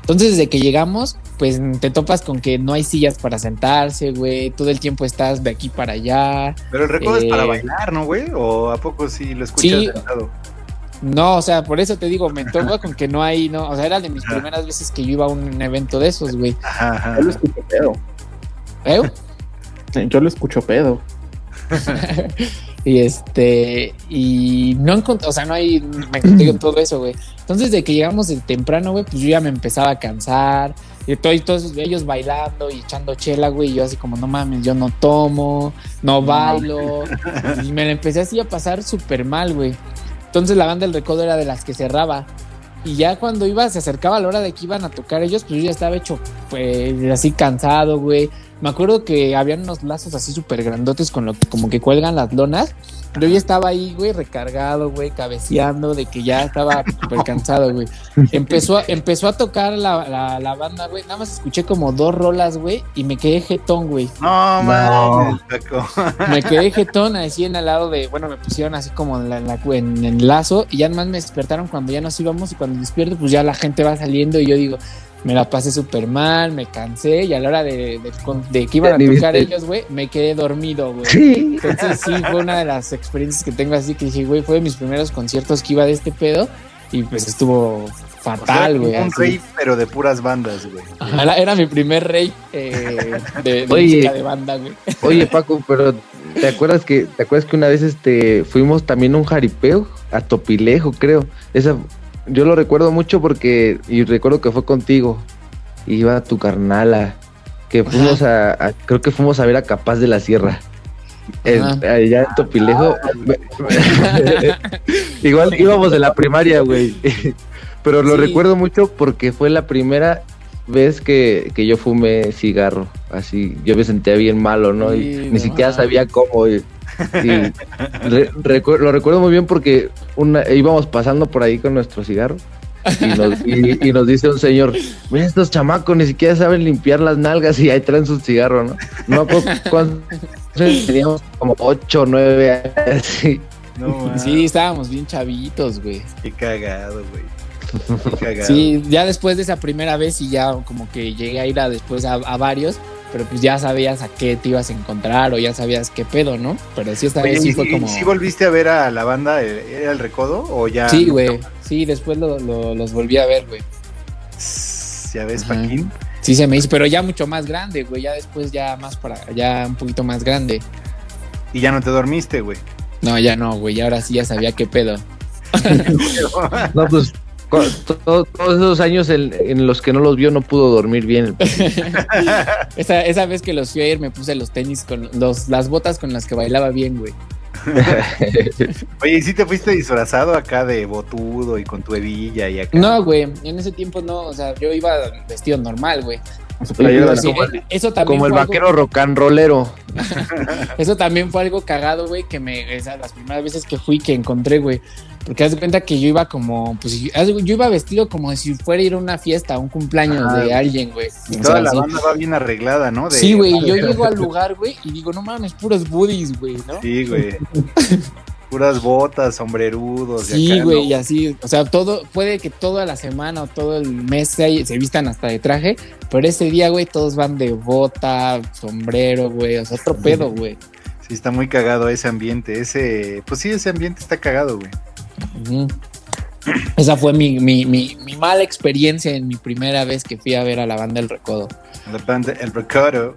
Entonces, desde que llegamos, pues te topas con que no hay sillas para sentarse, güey. Todo el tiempo estás de aquí para allá. Pero el recodo es para Eh, bailar, ¿no, güey? ¿O a poco sí lo escuchas Sí. sentado? No, o sea, por eso te digo, me topa con que no hay, no. O sea, era de mis Ajá. primeras veces que yo iba a un evento de esos, güey. Ajá, ajá. ¿Eh? Yo lo escucho pedo. Y este, y no encontré, o sea, no hay, me encontré con todo eso, güey. Entonces, de que llegamos de temprano, güey, pues yo ya me empezaba a cansar. Y todo- y todos ellos bailando y echando chela, güey. Y yo así como, no mames, yo no tomo, no bailo. Y me la empecé así a pasar súper mal, güey. Entonces la banda del recodo era de las que cerraba. Y ya cuando iba, se acercaba la hora de que iban a tocar ellos, pues yo ya estaba hecho, pues, así cansado, güey. Me acuerdo que habían unos lazos así súper grandotes con lo que como que cuelgan las lonas. Yo ya estaba ahí, güey, recargado, güey, cabeceando, de que ya estaba súper cansado, güey. Empezó, a- empezó a tocar la, la, la banda, güey. Nada más escuché como dos rolas, güey, y me quedé jetón, güey. No, mames, Paco. Me quedé jetón así en al lado de, bueno, me pusieron así como en, la, en, la- en el lazo y ya más me despertaron cuando ya nos íbamos y cuando despierto pues ya la gente va saliendo y yo digo, me la pasé súper mal, me cansé y a la hora de, de, de que iban a tocar ellos, güey, me quedé dormido, güey. Sí. Entonces sí, fue una de las experiencias que tengo así que dije, güey, fue de mis primeros conciertos que iba de este pedo y pues estuvo O sea, fatal, güey. un así. rey, pero de puras bandas, güey. Era, era mi primer rey eh, de, de Oye. música de banda, güey. Oye, Paco, pero ¿te acuerdas que te acuerdas que una vez este fuimos también a un jaripeo a Topilejo, creo? Esa yo lo recuerdo mucho porque y recuerdo que fue contigo. Iba tu carnala que fuimos a, a- creo que fuimos a ver a Capaz de la Sierra. En- allá en Topilejo. Igual íbamos de la primaria, güey. Pero lo Sí. recuerdo mucho porque fue la primera vez que, que yo fumé cigarro. Así, yo me sentía bien malo, ¿no? Y Sí, ni no. siquiera sabía cómo. Y, y re- recu- lo recuerdo muy bien porque una, íbamos pasando por ahí con nuestro cigarro. Y nos, y- y nos dice un señor, mira estos chamacos ni siquiera saben limpiar las nalgas y ahí traen su cigarro, ¿no? No cuántos teníamos como ocho o nueve años, así. No. Sí, estábamos bien chavitos, güey. Qué cagado, güey. Qué cagado. Sí, ya después de esa primera vez y ya como que llegué a ir a después a, a varios, pero pues ya sabías a qué te ibas a encontrar o ya sabías qué pedo, ¿no? Pero sí esta Oye, vez sí ¿y fue como... si volviste a ver a la banda? ¿Era el recodo o ya? Sí, güey. Sí, después lo- lo- los volví a ver, güey. Ya ves, Ajá. Paquín. Sí se me hizo, pero ya mucho más grande, güey. Ya después ya más para, ya un poquito más grande. Y ya no te dormiste, güey. No, ya no, güey. Ahora sí ya sabía qué pedo. No, pues todos esos años en, en los que no los vio no pudo dormir bien. esa, esa vez que los fui a ir me puse los tenis con los, las botas con las que bailaba bien, güey. Oye, ¿y si te fuiste disfrazado acá de botudo y con tu hebilla y acá? No, güey. En ese tiempo no, o sea, yo iba vestido normal, güey. Eh, eso también Como el fue algo- vaquero rock and rollero. Eso también fue algo cagado, güey, que me, esas las primeras veces que fui que encontré, güey. Porque haz de cuenta que yo iba como, pues yo iba vestido como si fuera a ir a una fiesta, a un cumpleaños Ah, de alguien, güey. Y toda sea, la banda va bien arreglada, ¿no? De- Sí, güey, yo llego al lugar, güey, y digo, no mames, puros buddies, güey, ¿no? Sí, güey. Puras botas, sombrerudos. y Sí, güey, ¿no? y así, o sea, todo, puede que toda la semana o todo el mes se, se vistan hasta de traje, pero ese día, güey, todos van de bota, sombrero, güey, o sea, otro pedo, güey. Sí, está muy cagado ese ambiente. Ese, pues sí, ese ambiente está cagado, güey. Esa fue mi, mi, mi, mi mala experiencia en mi primera vez que fui a ver a la banda El Recodo. La banda, el recuerdo.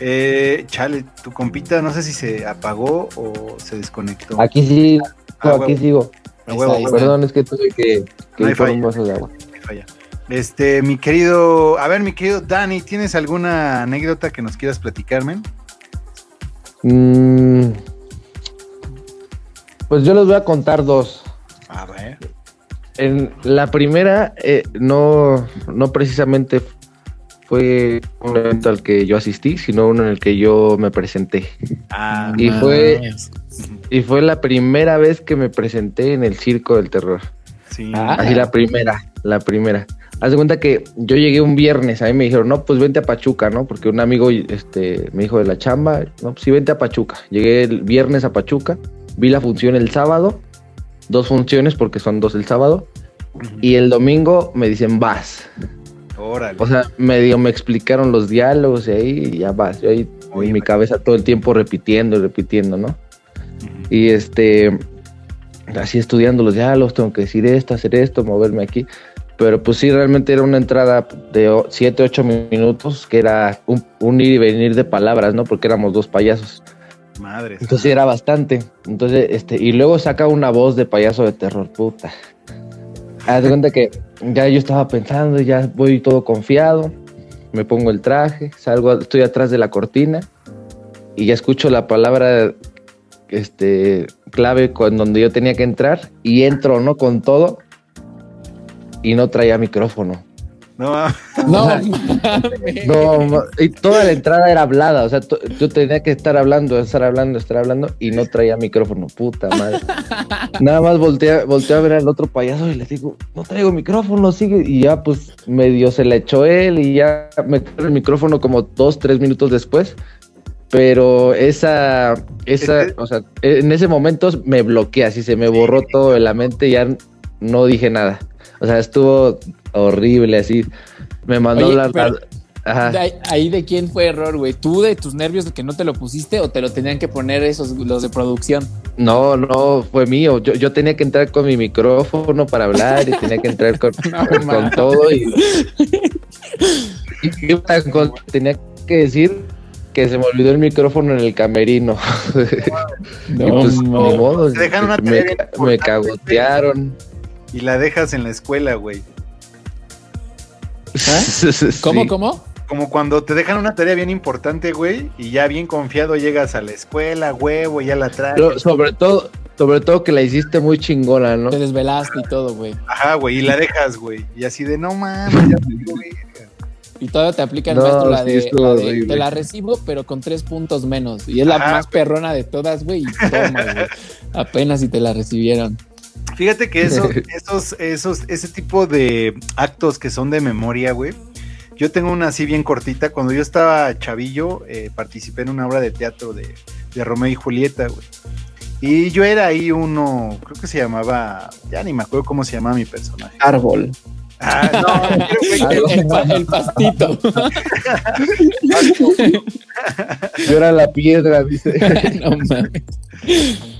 Eh, chale, tu compita, no sé si se apagó o se desconectó. Aquí sí, Ah, aquí huevo. sigo. A huevo, Ahí huevo. está. Perdón, es que tuve que, que No falla. un vaso de agua. Me falla. Este, mi querido, a ver, mi querido Dani, ¿tienes alguna anécdota que nos quieras platicar, men? Mm, pues yo les voy a contar dos. A ver. En la primera, eh, no, no precisamente fue un evento al que yo asistí, sino uno en el que yo me presenté. Ah, Y fue-. Y fue la primera vez que me presenté en el Circo del Terror. sí. Ah. Así la primera, la primera. Haz de cuenta que yo llegué un viernes, a mí me dijeron, no, pues vente a Pachuca, ¿no? Porque un amigo este, me dijo de la chamba, no, pues sí, vente a Pachuca. Llegué el viernes a Pachuca, vi la función el sábado, dos funciones porque son dos el sábado, y el domingo me dicen, vas. Órale. O sea, medio me explicaron los diálogos y ahí ya vas. Yo ahí Oye, en mi cabeza todo el tiempo repitiendo y repitiendo, ¿no? Y este, así estudiando los diálogos, tengo que decir esto, hacer esto, moverme aquí. Pero pues sí, realmente era una entrada de 7, 8 minutos, que era un, un ir y venir de palabras, ¿no? Porque éramos dos payasos. Madre. Entonces era bastante. Entonces, este, y luego saca una voz de payaso de terror, puta. Haz de cuenta que ya yo estaba pensando, ya voy todo confiado, me pongo el traje, salgo, estoy atrás de la cortina y ya escucho la palabra este clave con donde yo tenía que entrar y entro, ¿no? Con todo y no traía micrófono. No, No. No, y toda la entrada era hablada, o sea, yo tenía que estar hablando, estar hablando, estar hablando y no traía micrófono, puta madre. Nada más volteé, volteé a ver al otro payaso y le digo, no traigo micrófono, sigue. Y ya pues medio se le echó él y ya me el micrófono como dos, tres minutos después. Pero esa, esa, o sea, en ese momento me bloqueé, así se me borró todo de la mente y ya no dije nada. O sea, estuvo horrible así. Me mandó Oye, la... pero- Ajá. De ahí, ahí de quién fue error, güey. ¿Tú de tus nervios de que no te lo pusiste o te lo tenían que poner esos los de producción? No, no, fue mío. Yo, yo tenía que entrar con mi micrófono para hablar y tenía que entrar con, No, todo. Y, y tan con- tenía que decir que se me olvidó el micrófono en el camerino. y pues, ni mames. modo. Me, me cagotearon. Y la dejas en la escuela, güey. ¿Cómo, Sí. cómo? Como cuando te dejan una tarea bien importante, güey, y ya bien confiado llegas a la escuela, huevo, ya la traes. Pero sobre todo, sobre todo que la hiciste muy chingona, ¿no? Te desvelaste y todo, güey. Ajá, güey, y la dejas, güey. Y así de, no mames, ya me digo, verga". Y todavía te aplica el No, maestro la sí, de, la te la recibo, pero con tres puntos menos. Y es la más perrona de todas, güey. Y toma, güey. Apenas si te la recibieron. Fíjate que esos, esos, esos, ese tipo de actos que son de memoria, güey. Yo tengo una así bien cortita. Cuando yo estaba chavillo, eh, participé en una obra de teatro de, de Romeo y Julieta, güey. Y yo era ahí uno, creo que se llamaba, ya ni me acuerdo cómo se llamaba mi personaje. Árbol. Ah, no, creo que- El, el pa- el pastito. Yo era la piedra, dice. no mames.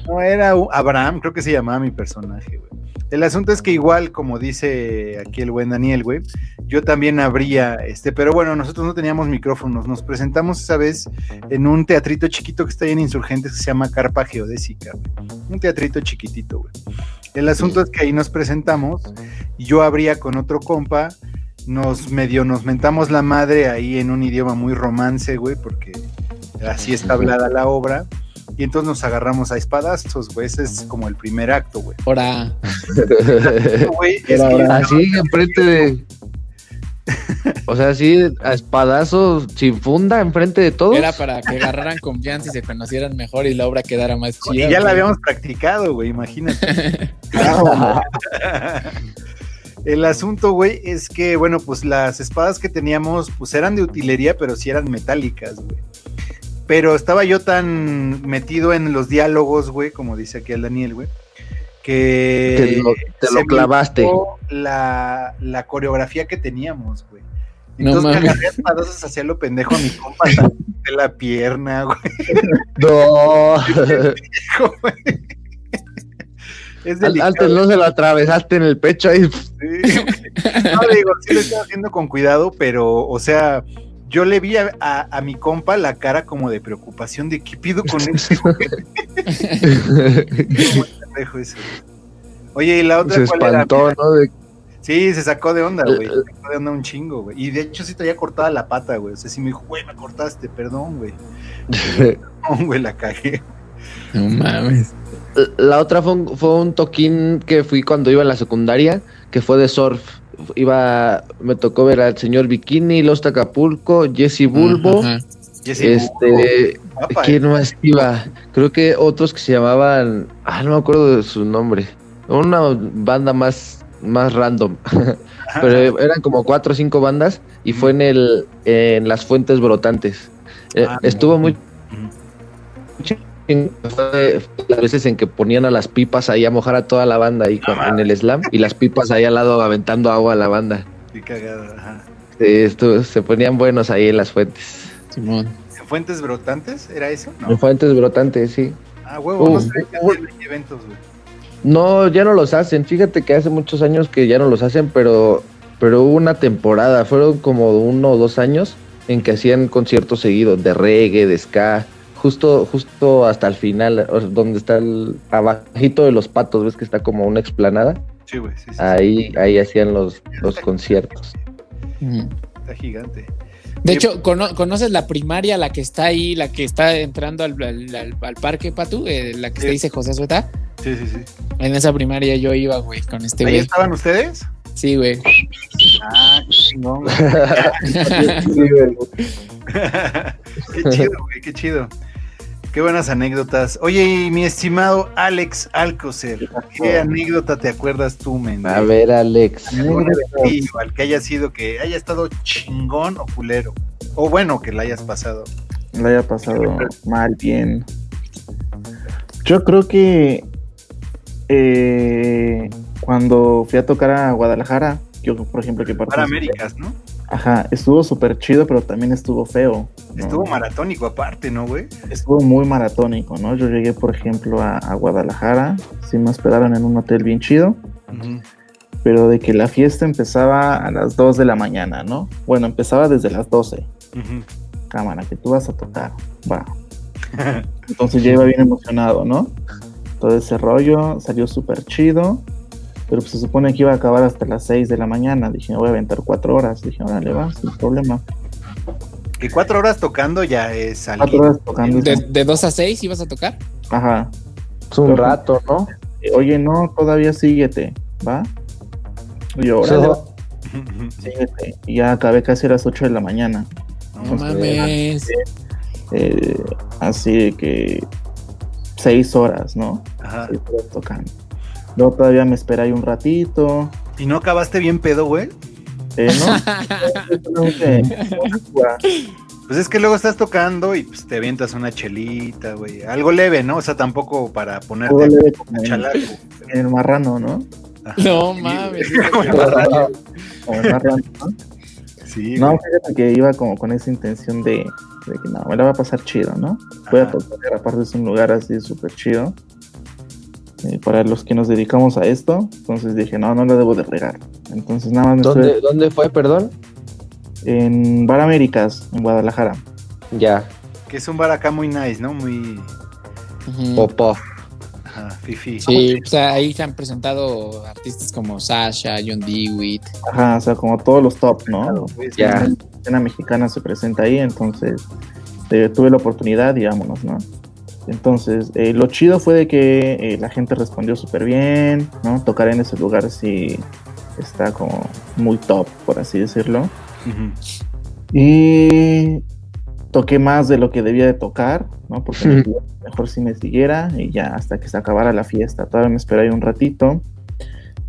No, era Abraham, creo que se llamaba mi personaje, güey. El asunto es que igual, como dice aquí el buen Daniel, güey, yo también habría, este, pero bueno, nosotros no teníamos micrófonos. Nos presentamos esa vez en un teatrito chiquito que está ahí en Insurgentes que se llama Carpa Geodésica, güey. Un teatrito chiquitito, güey. El asunto es que ahí nos presentamos yo habría con otro compa, nos medio nos mentamos la madre ahí en un idioma muy romance, güey, porque así está hablada la obra. Y entonces nos agarramos a espadazos, güey. Ese es como el primer acto, güey. Ahora. Así, enfrente de. O sea, así, a espadazos sin funda, enfrente de todos. era para que agarraran confianza y se conocieran mejor y la obra quedara más y chida. ya la habíamos practicado, güey, imagínate. El asunto, güey, es que, bueno, pues las espadas que teníamos, pues eran de utilería, pero sí eran metálicas, güey. Pero estaba yo tan metido en los diálogos, güey, como dice aquí el Daniel, güey, que Te lo- te se lo me clavaste. La, la coreografía que teníamos, güey. No Entonces mames. agarré a espadazos hacia lo pendejo a mi compa de la pierna, güey. No. güey. Es delicado. Antes no se lo atravesaste en el pecho ahí. Sí. No digo, sí lo estoy haciendo con cuidado, pero, o sea, yo le vi a, a- a mi compa la cara como de preocupación de qué pido con este ese, güey. Oye, y la otra Se cuál era? espantó, ¿no? De- Sí, se sacó de onda, güey. Se sacó de onda un chingo, güey. Y de hecho sí traía cortada la pata, güey. O sea, sí me dijo, güey, me cortaste, perdón, güey. No, güey, la cagué. No mames. La otra fue un, fue un toquín que fui cuando iba a la secundaria, que fue de surf. Iba, me tocó ver al señor Bikini, Los Acapulco, Jesse Bulbo, Ajá. Jesse este, Bulbo, ¿quién eh. más iba? Creo que otros que se llamaban, ah, no me acuerdo de su nombre, una banda más, más random, pero eran como cuatro o cinco bandas y fue en el, en las fuentes brotantes. Eh, Ah, estuvo muy Ujú. Fue las veces en que ponían a las pipas ahí a mojar a toda la banda ahí con- en el slam y las pipas ahí al lado aventando agua a la banda. Qué cagada, ajá. Sí, esto- se ponían buenos ahí en las fuentes. Simón. ¿En ¿Fuentes brotantes? ¿Era eso? No. En fuentes brotantes, sí. Ah, huevo, no Uh, sé qué uh, eventos, güey. No, ya no los hacen. Fíjate que hace muchos años que ya no los hacen, pero, pero hubo una temporada, fueron como uno o dos años en que hacían conciertos seguidos de reggae, de ska, justo, justo hasta el final, donde está el abajito de los patos, ves que está como una explanada. Sí, güey, sí, sí. Ahí, ahí hacían los, los conciertos. Está gigante. De hecho, cono- ¿conoces la primaria, la que está ahí, la que está entrando al, al- al- al parque, Patu? Eh, la que Sí. te dice José Sueta. Sí, sí, sí. En esa primaria yo iba, güey, con este ¿Ahí güey. estaban ustedes? Sí, güey. Ah, qué chingón, güey. qué chido, güey, qué chido. Qué buenas anécdotas. Oye, y mi estimado Alex Alcocer, ¿qué anécdota te acuerdas tú, men? A ver, Alex. Igual que haya sido que haya estado chingón o culero. O bueno, que la hayas pasado. lo haya pasado mal, bien. Yo creo que eh, cuando fui a tocar a Guadalajara, yo por ejemplo que Para participé, Américas, ¿no? Ajá, estuvo súper chido, pero también estuvo feo. ¿no? Estuvo maratónico aparte, ¿no, güey? Estuvo muy maratónico, ¿no? Yo llegué, por ejemplo, a, a Guadalajara, sí me hospedaron en un hotel bien chido, pero de que la fiesta empezaba a las 2 de la mañana, ¿no? Bueno, empezaba desde las 12. Ujú. Cámara, que tú vas a tocar, va. Entonces ya iba bien emocionado, ¿no? Todo ese rollo salió súper chido, pero pues se supone que iba a acabar hasta las 6 de la mañana. Dije, me voy a aventar 4 horas. Dije, órale, va, sin problema. Que cuatro horas tocando ya es 4 algo. horas tocando. De, de 2 a 6 ibas a tocar. Ajá. Es un rato, ¿no? Eh, Oye, no, todavía síguete, ¿va? Y yo, órale, va, síguete. Y ya acabé casi a las 8 de la mañana. No mames. Eh, así de que 6 horas, ¿no? Ajá. Seis horas tocando. Luego todavía me esperé ahí un ratito. ¿Y no acabaste bien pedo, güey? Eh, no, Pues es que luego estás tocando y pues, te avientas una chelita, güey. Algo leve, ¿no? O sea, tampoco para ponerte Todo leve como en, chalaco. en el marrano, ¿no? Ajá. No mames. Como el marrano. Como el marrano, ¿no? Sí, No, fíjate que iba como con esa intención de, de que no, me la va a pasar chido, ¿no? Voy a tocar, aparte es un lugar así súper chido. Eh, para los que nos dedicamos a esto, entonces dije, no, no lo debo de regar. Entonces nada más me ¿Dónde, ¿Dónde fue, perdón? en Bar Américas, en Guadalajara. Ya, Que es un bar acá muy nice, ¿no? Muy. Popó. ajá, fifi. Sí, o sea, ahí se han presentado artistas como Sasha, John Dewitt. Ajá, o sea, como todos los top, ¿no? Sí. Ya. La escena mexicana se presenta ahí, entonces eh, tuve la oportunidad y vámonos, ¿no? Entonces, eh, lo chido fue de que eh, la gente respondió súper bien, ¿no? Tocar en ese lugar sí está como muy top, por así decirlo. Y toqué más de lo que debía de tocar, ¿no? Porque mejor si me siguiera y ya hasta que se acabara la fiesta. Todavía me esperé ahí un ratito.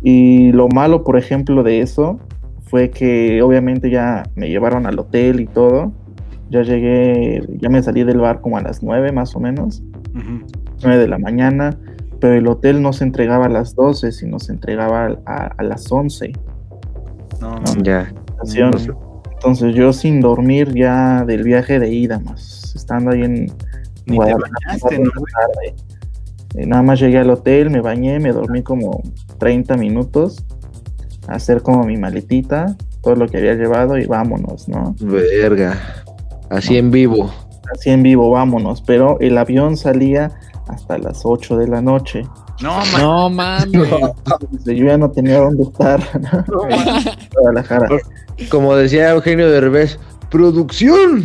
Y lo malo, por ejemplo, de eso fue que obviamente ya me llevaron al hotel y todo. Ya llegué, ya me salí del bar como a las 9 más o menos, Ujú. 9 de la mañana, pero el hotel no se entregaba a las 12, sino se entregaba a, a las 11. No, no. Ya. estación. Entonces yo sin dormir ya del viaje de ida más, estando ahí en Ni te Guadalajara. Eh, nada más llegué al hotel, me bañé, me dormí como 30 minutos, a hacer como mi maletita, todo lo que había llevado y vámonos, ¿no? Verga. Así en vivo. Así en vivo, vámonos, pero el avión salía hasta las 8 de la noche. No. No mames. Yo ya no tenía dónde estar ¿no? Guadalajara. Como decía Eugenio Derbez, producción.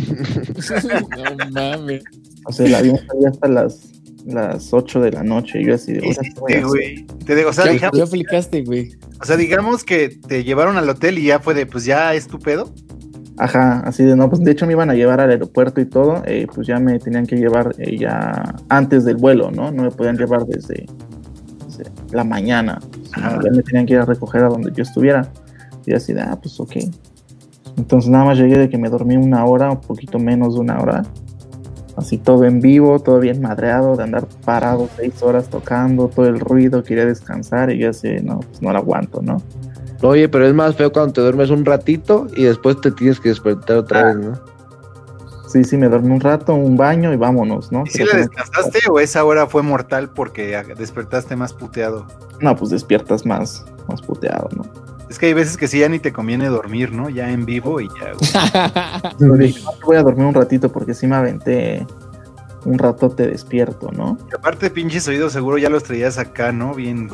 no mames. O sea, el avión salía hasta las, las 8 de la noche. Y yo así de, ¿Qué "Ahora, ¿qué voy a hiciste, hacer?". güey? Te digo, o sea, ¿Qué, digamos, aplicaste, güey? o sea, digamos que te llevaron al hotel y ya fue de, pues ya es tu pedo. Ajá, así de no, pues de hecho me iban a llevar al aeropuerto y todo, eh, pues ya me tenían que llevar eh, ya antes del vuelo, ¿no? No me podían llevar desde, desde la mañana, ya me tenían que ir a recoger a donde yo estuviera. Y así de, ah, pues ok. Entonces nada más llegué de que me dormí una hora, un poquito menos de una hora. Así todo en vivo, todo bien madreado, de andar parado seis horas tocando, todo el ruido, quería descansar y yo así, no, pues no lo aguanto, ¿no? Oye, pero es más feo cuando te duermes un ratito y después te tienes que despertar otra vez, ¿no? Sí, sí, me dormí un rato, un baño y vámonos, ¿no? ¿Y si como- descansaste o esa hora fue mortal porque despertaste más puteado? No, pues despiertas más, más puteado, ¿no? Es que hay veces que sí ya ni te conviene dormir, ¿no? Ya en vivo y ya, güey. Pero dije, "No, voy a dormir un ratito porque sí me aventé un rato te despierto, ¿no? Y aparte, pinches oídos seguro ya los traías acá, ¿no? Bien.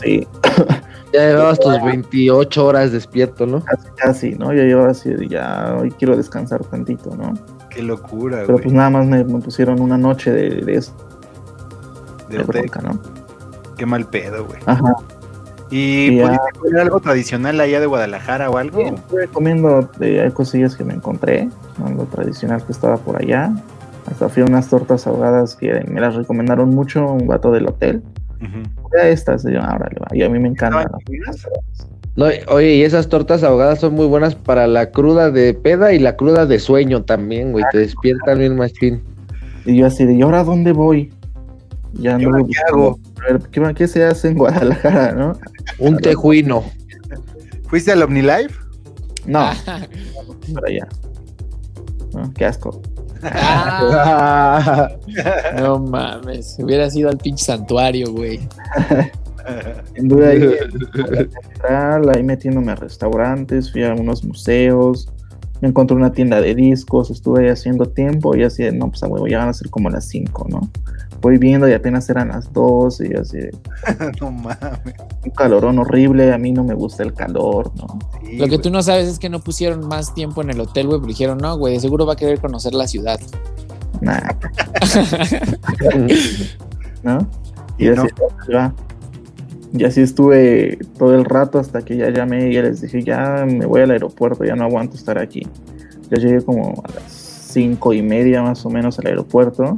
Sí, Ya llevabas tus 28 horas despierto, ¿no? casi, casi, ¿no? Ya yo así, ya hoy quiero descansar tantito, ¿no? Qué locura, Pero güey. pues nada más me, me pusieron una noche de, de eso, de de bronca, ¿no? Qué mal pedo, güey. Ajá. ¿Y pudiste comer algo tradicional allá de Guadalajara o algo? Sí, estuve comiendo hay cosillas que me encontré, ¿no? lo tradicional que estaba por allá. Hasta fui a unas tortas ahogadas que me las recomendaron mucho un vato del hotel. Voy a estas, y yo, ahora le va. Y a mí me encantan. No, oye, y esas tortas ahogadas son muy buenas para la cruda de peda y la cruda de sueño también, güey. Te despiertan bien machín. Y yo así de, ¿y ahora dónde voy? Ya ¿Y ando ahora qué hago? ¿qué, qué se hace en Guadalajara, no? Un tejuino. ¿Fuiste al OmniLife? No, para allá. No, qué asco. Ah, no mames. Hubiera sido al pinche santuario, güey. En duda ahí, ahí metiéndome a restaurantes, fui a unos museos, me encontré una tienda de discos, estuve ahí haciendo tiempo y así no, pues a huevo, ya van a ser como las 5, ¿no? Voy viendo y apenas eran las 2 y así de, no mames. un calorón horrible, a mí no me gusta el calor, ¿no? Sí, Lo que güey. tú no sabes es que no pusieron más tiempo en el hotel, güey, pero dijeron, no, güey, de seguro va a querer conocer la ciudad. Nah, ¿no? Y Y no. así, ya. Y así estuve todo el rato hasta que ya llamé y ya les dije, ya me voy al aeropuerto, ya no aguanto estar aquí. Ya llegué como a las cinco y media más o menos al aeropuerto.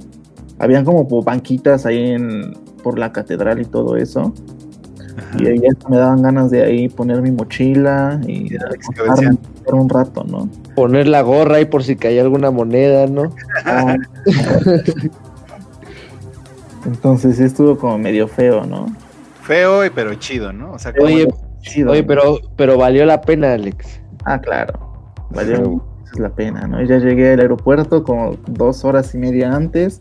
Habían como banquitas ahí en, por la catedral y todo eso. Ajá. Y ahí ya me daban ganas de ahí poner mi mochila y Ir a la acostarme excavación. por un rato, ¿no? Poner la gorra ahí por si caía alguna moneda, ¿no? Ah. Entonces sí estuvo como medio feo, ¿no? Feo, y- pero chido, ¿no? O sea, como- Oye, Chido, oye, ¿no? pero, pero valió la pena, Alex. Ah, claro. Valió la pena, ¿no? Ya llegué al aeropuerto como dos horas y media antes.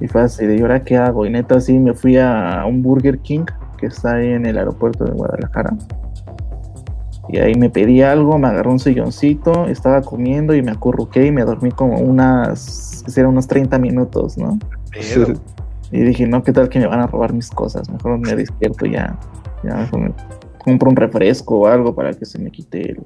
Y fue así de, ¿y ahora qué hago? Y neta, sí, me fui a un Burger King que está ahí en el aeropuerto de Guadalajara. Y ahí me pedí algo, me agarró un silloncito, estaba comiendo y me acurruqué y me dormí como unas, que unos 30 minutos, ¿no? Y dije, no, ¿qué tal que me van a robar mis cosas? Mejor me despierto ya. Ya mejor me compro un refresco o algo para que se me quite el,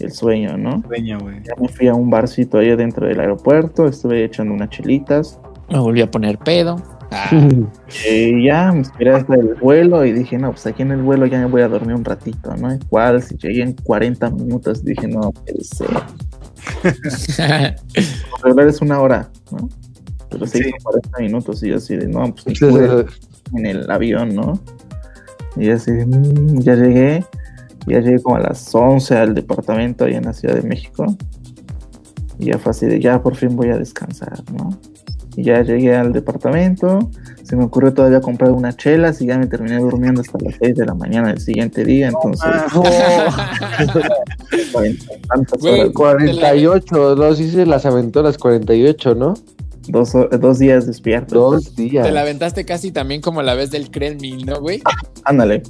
el sueño, ¿no? Sueño, güey. Ya me fui a un barcito ahí dentro del aeropuerto, estuve echando unas chelitas. Me volví a poner pedo. Ah, Y ya me esperé hasta el vuelo y dije, no, pues aquí en el vuelo ya me voy a dormir un ratito, ¿no? Igual, si llegué en 40 minutos, dije, no, ser. Por regular es una hora, ¿no? Pero se Sí. hizo 40 minutos y yo así de, no, pues en el avión, ¿no? Y así, de, "Mm", ya llegué, ya llegué como a las 11 al departamento ahí en la Ciudad de México. Y ya fue así de, ya por fin voy a descansar, ¿no? Y ya llegué al departamento, se me ocurrió todavía comprar unas chelas y ya me terminé durmiendo hasta las 6 de la mañana del siguiente día, entonces... Güey, horas, 48, no, sí se las aventó las 48, ¿no? dos, dos días despierto. Dos días. Te la aventaste casi también como la vez del Kremlin, ¿no, güey? Ándale.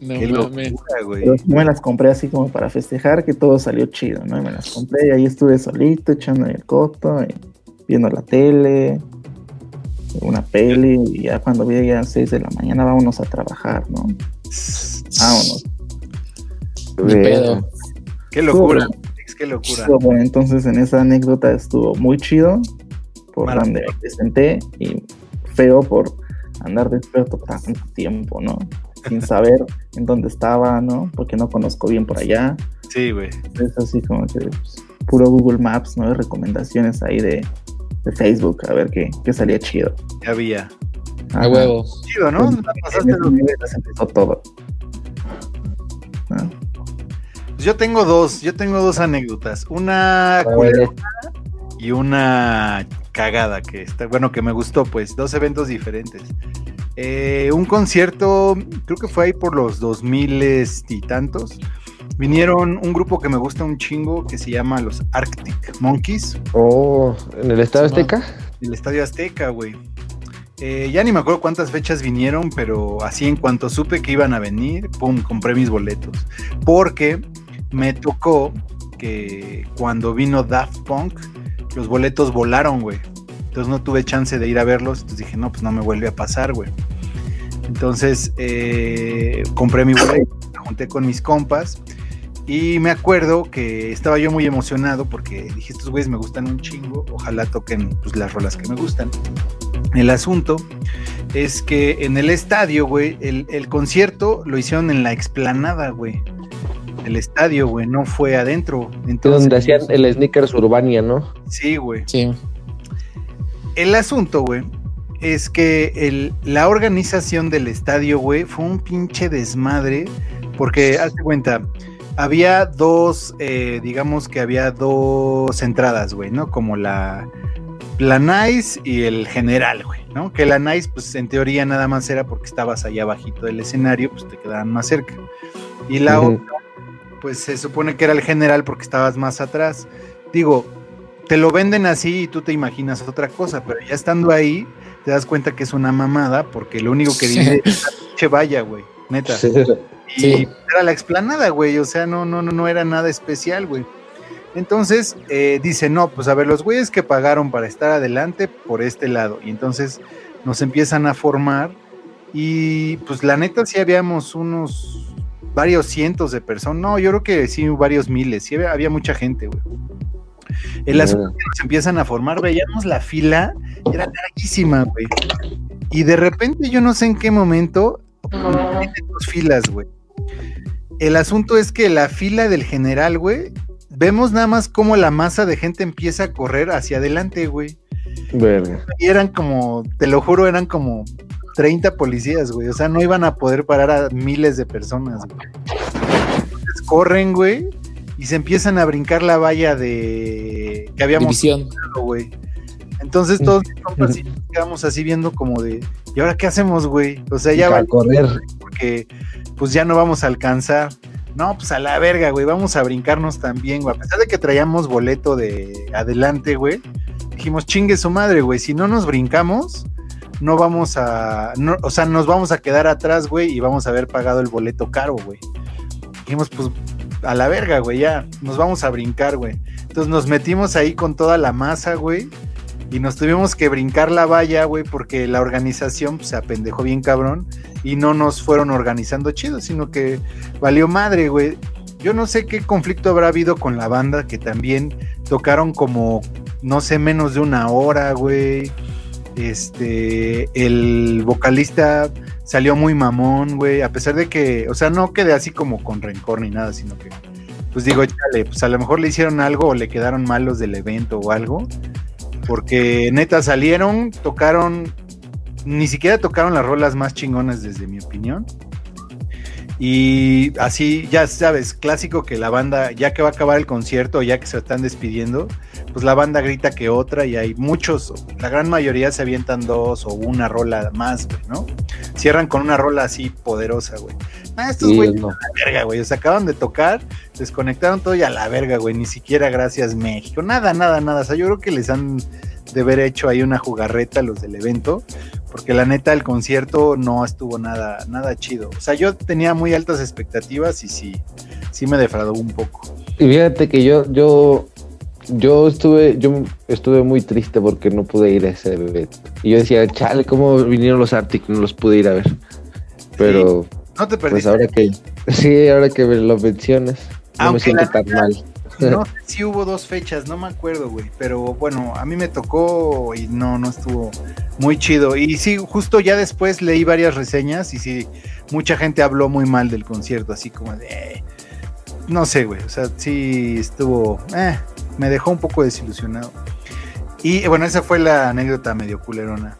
No Qué mames. locura, güey. Me las compré así como para festejar que todo salió chido, ¿no? Y me las compré y ahí estuve solito echando el coto, y viendo la tele, una peli, y ya cuando las 6 de la mañana vámonos a trabajar, ¿no? Vámonos. Ni pedo. Qué locura, Alex, qué locura. entonces en esa anécdota estuvo muy chido por donde me presenté y feo por andar despierto tanto tiempo, ¿no? Sin saber en dónde estaba, ¿no? Porque no conozco bien por allá. Sí, güey. Es así como que pues, puro Google Maps, ¿no? recomendaciones ahí de, de Facebook, a ver qué, qué salía chido. Ya había. A huevo. Chido, ¿no? En La pasaste ese los- empezó todo. ¿no? Pues Yo tengo dos, yo tengo dos anécdotas. Una y una cagada que está, bueno, que me gustó, pues, dos eventos diferentes. Eh, un concierto, creo que fue ahí por los 2000 y tantos. Vinieron un grupo que me gusta un chingo que se llama los Arctic Monkeys, Oh, ¿en el Estado Simón. Azteca? del Estadio Azteca, güey. Eh, ya ni me acuerdo cuántas fechas vinieron, pero así en cuanto supe que iban a venir, pum, compré mis boletos. Porque me tocó que cuando vino Daft Punk, los boletos volaron, güey. Entonces no tuve chance de ir a verlos. Entonces dije, no, pues no me vuelve a pasar, güey. Entonces eh, compré mi boleto, me junté con mis compas. Y me acuerdo que estaba yo muy emocionado porque dije, estos güeyes me gustan un chingo, ojalá toquen pues, las rolas que me gustan. El asunto es que en el estadio, güey, el, el concierto lo hicieron en la explanada, güey. El estadio, güey, no fue adentro. Entonces, donde hacían el Sneakers Urbania, ¿no? Sí, güey. Sí. El asunto, güey, es que el, la organización del estadio, güey, fue un pinche desmadre. Porque, hazte cuenta, había dos, eh, digamos que había dos entradas, güey, ¿no? Como la, la Nice y el General, güey, ¿no? Que la Nice, pues en teoría nada más era porque estabas allá abajito del escenario, pues te quedaban más cerca. Y la otra, pues se supone que era el General porque estabas más atrás. Digo, te lo venden así y tú te imaginas otra cosa, pero ya estando ahí, te das cuenta que es una mamada porque lo único que dice es la pinche valla, güey, neta. Y Sí. era la explanada, güey. O sea, no, no, no, no era nada especial, güey. Entonces, eh, dice, no, pues a ver, los güeyes que pagaron para estar adelante por este lado. Y entonces nos empiezan a formar. Y pues la neta sí habíamos unos varios cientos de personas. No, yo creo que sí, varios miles. Sí, había, había mucha gente, güey. El asunto que nos empiezan a formar, veíamos la fila, era larguísima, güey. Y de repente, yo no sé en qué momento, tiene dos filas, güey. El asunto es que la fila del general, güey, vemos nada más cómo la masa de gente empieza a correr hacia adelante, güey. Verga. Y eran como, te lo juro, eran como 30 policías, güey. O sea, no iban a poder parar a miles de personas, güey. Entonces corren, güey, y se empiezan a brincar la valla de que habíamos División. pasado, güey. Entonces todos mis compas y nos quedamos así viendo como de, ¿y ahora qué hacemos, güey? O sea, ya a va correr. porque pues ya no vamos a alcanzar. No, pues a la verga, güey, vamos a brincarnos también, güey. A pesar de que traíamos boleto de adelante, güey, dijimos, chingue su madre, güey, si no nos brincamos, no vamos a, no, o sea, nos vamos a quedar atrás, güey, y vamos a haber pagado el boleto caro, güey. Dijimos, pues a la verga, güey, ya, nos vamos a brincar, güey. Entonces nos metimos ahí con toda la masa, güey. Y nos tuvimos que brincar la valla, güey, porque la organización se apendejó bien cabrón y no nos fueron organizando chido, sino que valió madre, güey. Yo no sé qué conflicto habrá habido con la banda, que también tocaron como, no sé, menos de una hora, güey. Este, el vocalista salió muy mamón, güey, a pesar de que, o sea, no quedé así como con rencor ni nada, sino que, pues digo, chale, pues a lo mejor le hicieron algo o le quedaron mal los del evento o algo, porque neta salieron, tocaron, ni siquiera tocaron las rolas más chingonas desde mi opinión. Y así, ya sabes, clásico que la banda, ya que va a acabar el concierto, ya que se están despidiendo, pues la banda grita que otra y hay muchos, la gran mayoría se avientan dos o una rola más, güey, ¿no? Cierran con una rola así poderosa, güey. Ah, estos Sí, güeyes no. a la verga, güey. Se acaban de tocar, desconectaron todo y a la verga, güey. Ni siquiera gracias México. Nada, nada, nada. O sea, yo creo que les han de haber hecho ahí una jugarreta los del evento. Porque la neta, el concierto no estuvo nada, nada chido. O sea, yo tenía muy altas expectativas y sí, sí me defraudó un poco. Y fíjate que yo, yo, yo estuve, yo estuve muy triste porque no pude ir a ese evento. Y yo decía, chale, ¿cómo vinieron los Arctic? No los pude ir a ver. Pero, No te pues perdiste. ahora que, sí, ahora que me lo mencionas, no me siento tan mal. No sé si hubo dos fechas, no me acuerdo, güey. Pero bueno, a mí me tocó y no, no estuvo muy chido. Y sí, justo ya después leí varias reseñas y sí, mucha gente habló muy mal del concierto, así como de. "Eh". No sé, güey. O sea, sí estuvo. eh, me dejó un poco desilusionado. Y bueno, esa fue la anécdota medio culerona.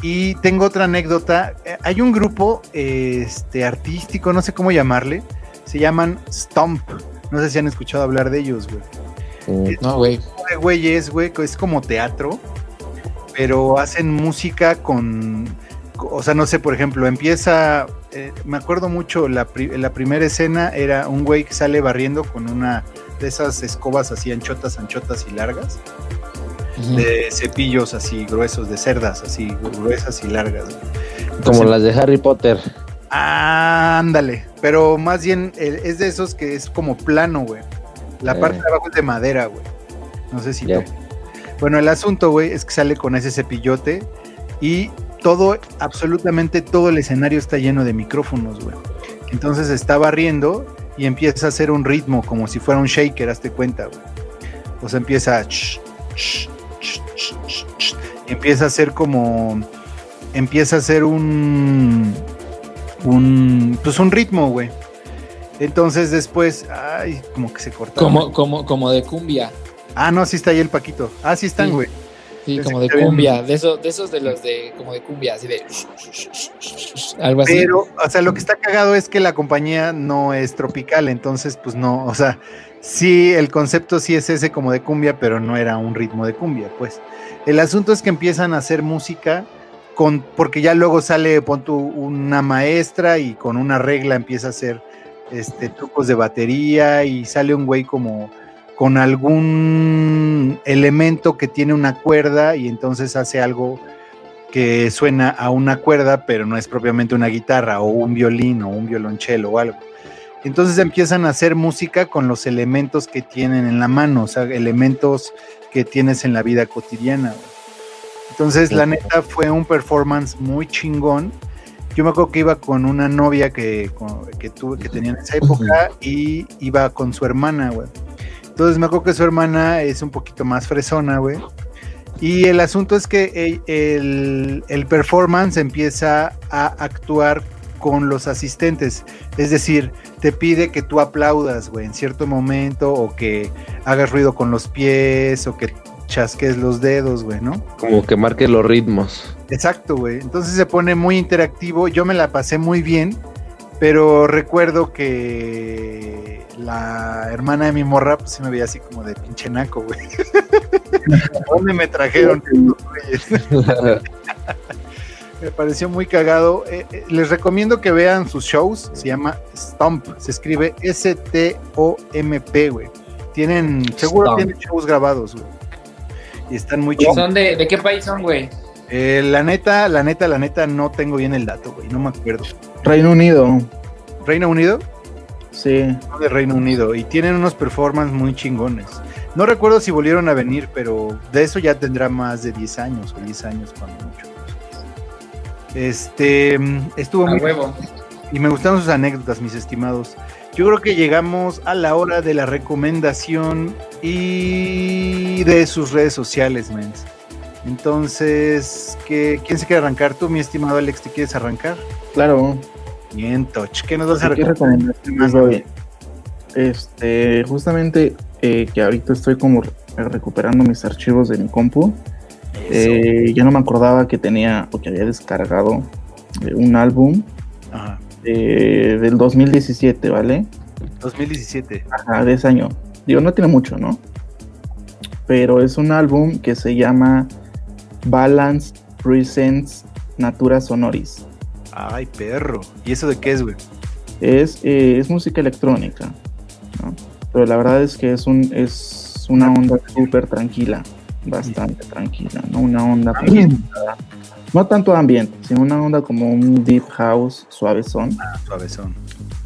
Y tengo otra anécdota. Eh, Hay un grupo este, artístico, no sé cómo llamarle. Se llaman Stomp. No sé si han escuchado hablar de ellos, güey. Mm, No, güey. de güeyes, güey, es como teatro, pero hacen música con, o sea, no sé, por ejemplo, empieza, eh, me acuerdo mucho, la, pri- la primera escena era un güey que sale barriendo con una de esas escobas así anchotas, anchotas y largas, de cepillos así gruesos, de cerdas así gruesas y largas. Como las de Harry Potter. Ándale, pero más bien eh, es de esos que es como plano, güey. La Eh. parte de abajo es de madera, güey. No sé si. Bueno, el asunto, güey, es que sale con ese cepillote y todo, absolutamente todo el escenario está lleno de micrófonos, güey. Entonces está barriendo y empieza a hacer un ritmo como si fuera un shaker, hazte cuenta, güey. O sea, empieza a ch, ch, ch, y empieza a hacer como empieza a hacer un un pues un ritmo, güey. Entonces después, ay, como que se cortó. Como, como, como de cumbia. Ah, no, sí está ahí el Paquito. Ah, sí están, Sí. güey. Sí, como de cumbia. De esos, de esos de los de, como de cumbia, así de. Algo así. Pero, o sea, lo que está cagado es que la compañía no es tropical, entonces, pues no, o sea, sí, el concepto sí es ese como de cumbia, pero no era un ritmo de cumbia, pues. El asunto es que empiezan a hacer música con, porque ya luego sale, pon tú, una maestra y con una regla empieza a hacer este, trucos de batería y sale un güey como con algún elemento que tiene una cuerda y entonces hace algo que suena a una cuerda, pero no es propiamente una guitarra o un violín o un violonchelo o algo. Entonces empiezan a hacer música con los elementos que tienen en la mano, o sea, elementos que tienes en la vida cotidiana. Entonces, la neta fue un performance muy chingón. Yo me acuerdo que iba con una novia que, que tuve, que tenía en esa época y iba con su hermana, güey. Entonces me acuerdo que su hermana es un poquito más fresona, güey. Y el asunto es que el, el- el performance empieza a actuar con los asistentes. Es decir, te pide que tú aplaudas, güey, en cierto momento, o que hagas ruido con los pies, o que chasques los dedos, güey, ¿no? Como que marque los ritmos. Exacto, güey. Entonces se pone muy interactivo. Yo me la pasé muy bien, pero recuerdo que la hermana de mi morra pues se me veía así como de pinche naco, güey. ¿A ¿Dónde me trajeron estos güeyes? Me pareció muy cagado. Eh, eh, les recomiendo que vean sus shows. Se llama Stomp. Se escribe S-T-O-M-P, güey. Tienen, seguro Stomp. tienen shows grabados, güey. Y están muy ¿Y chidos. ¿Son de, de qué país son, güey? Eh, la neta, la neta, la neta, no tengo bien el dato, güey. No me acuerdo. Reino Unido, Reino Unido, sí. no de Reino Unido. Y tienen unos performances muy chingones. No recuerdo si volvieron a venir, pero de eso ya tendrá más de 10 años o 10 años cuando mucho. Este, estuvo A muy huevo. y me gustaron sus anécdotas, mis estimados. Yo creo que llegamos a la hora de la recomendación y de sus redes sociales, mens. Entonces, ¿qué, ¿quién se quiere arrancar? Tú, mi estimado Alex, ¿te quieres arrancar? Claro. Bien, Toch. ¿Qué nos vas a ¿Qué recomendar? Este, justamente eh, que ahorita estoy como re- recuperando mis archivos de mi compu. Eh, ya no me acordaba que tenía o que había descargado eh, un álbum Ajá. eh, del 2017, ¿vale? 2017. Ajá, de ese año. Digo, no tiene mucho, ¿no? Pero es un álbum que se llama Balance Presents Natura Sonoris. Ay, perro. ¿Y eso de qué es, güey? Es, eh, es música electrónica, ¿no? Pero la verdad es que es, un, es una onda súper tranquila, bastante tranquila, ¿no? Una onda... No tanto ambiente, sino una onda como un deep house suavezón. Ah, suavezón.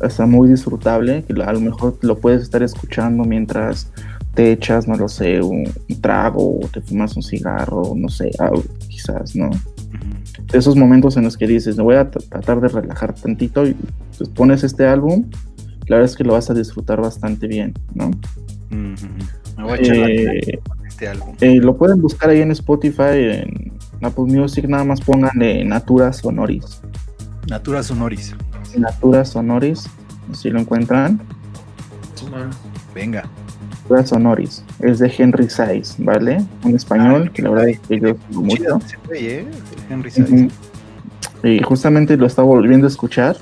Está muy disfrutable, que a lo mejor lo puedes estar escuchando mientras te echas, no lo sé, un, un trago o te fumas un cigarro, no sé, algo, quizás, ¿no? Ujú. Esos momentos en los que dices, me voy a tra- tratar de relajar tantito y pues, pones este álbum, la verdad es que lo vas a disfrutar bastante bien, ¿no? Me voy a echar Eh, este álbum. eh, lo pueden buscar ahí en Spotify, en Apple Music, nada más pónganle Natura Sonoris. Natura Sonoris. Natura Sonoris, si lo encuentran. Venga. Natura Sonoris, es de Henry Saiz, ¿vale? Un español que la verdad es que yo Chido mucho. ¿eh? Henry Saiz. Ujú. Y justamente lo estaba volviendo a escuchar.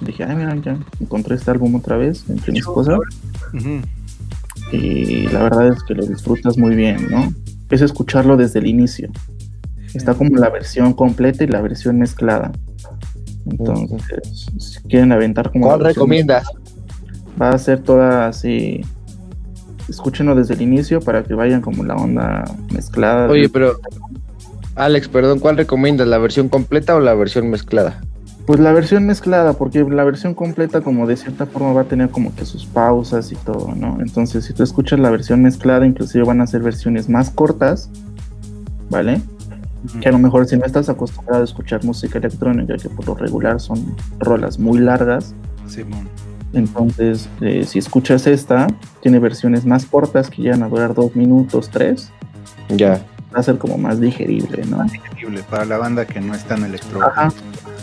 Dije, ay, mira, ya encontré este álbum otra vez entre mis cosas. Y la verdad es que lo disfrutas muy bien, ¿no? Es escucharlo desde el inicio. Está como la versión completa y la versión mezclada. Entonces, si quieren aventar como. ¿Cuál recomiendas? Va a ser toda así. Escúchenlo desde el inicio para que vayan como la onda mezclada. Oye, pero Alex, perdón, ¿cuál recomiendas? ¿La versión completa o la versión mezclada? Pues la versión mezclada, porque la versión completa como de cierta forma va a tener como que sus pausas y todo, ¿no? Entonces si tú escuchas la versión mezclada, inclusive van a ser versiones más cortas, ¿vale? Que a lo mejor si no estás acostumbrado a escuchar música electrónica, que por lo regular son rolas muy largas, Simón. Entonces eh, si escuchas esta, tiene versiones más cortas que llegan a durar dos minutos, tres, Ya. va a ser como más digerible, ¿no? Increíble. Para la banda que no es tan electro. Ajá.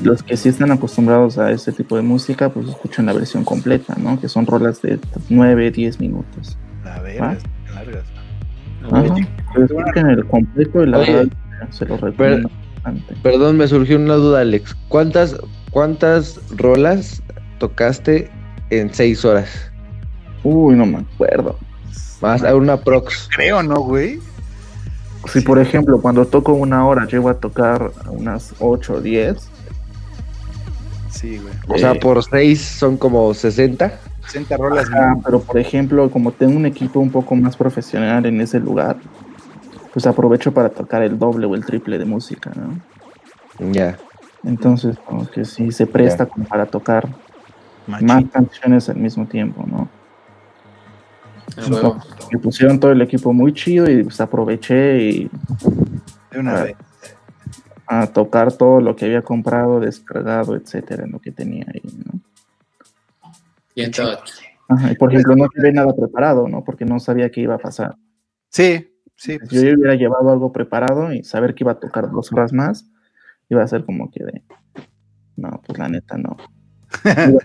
Los que sí están acostumbrados a ese tipo de música, pues escuchan la versión completa, ¿no? Que son rolas de 9, 10 minutos. La verga, ¿Ah? largas. Ajá. Pero escuchen el completo y la Oye, verdad se lo recomiendo bastante. Perdón, me surgió una duda, Alex. ¿Cuántas, cuántas rolas tocaste en seis horas? Uy, no me acuerdo. Más a una prox. Creo, ¿no, güey? Si por ejemplo cuando toco una hora llego a tocar unas 8 o 10, Sí, güey. O sea, por seis son como 60. 60 rolas. ajá, pero por ejemplo como tengo un equipo un poco más profesional en ese lugar, pues aprovecho para tocar el doble o el triple de música, ¿no? Ya. Entonces como que sí se presta como para tocar Machín. más canciones al mismo tiempo, ¿no? A huevo. Me pusieron todo el equipo muy chido y pues aproveché y De una Ah. vez. a tocar todo lo que había comprado, descargado, etcétera, en lo que tenía ahí, ¿no? Y entonces, Ajá, y por ejemplo, no tuve nada preparado, ¿no? Porque no sabía qué iba a pasar. Sí, sí. pues Si yo hubiera llevado algo preparado y saber que iba a tocar dos horas más, iba a ser como que de, no, pues la neta no.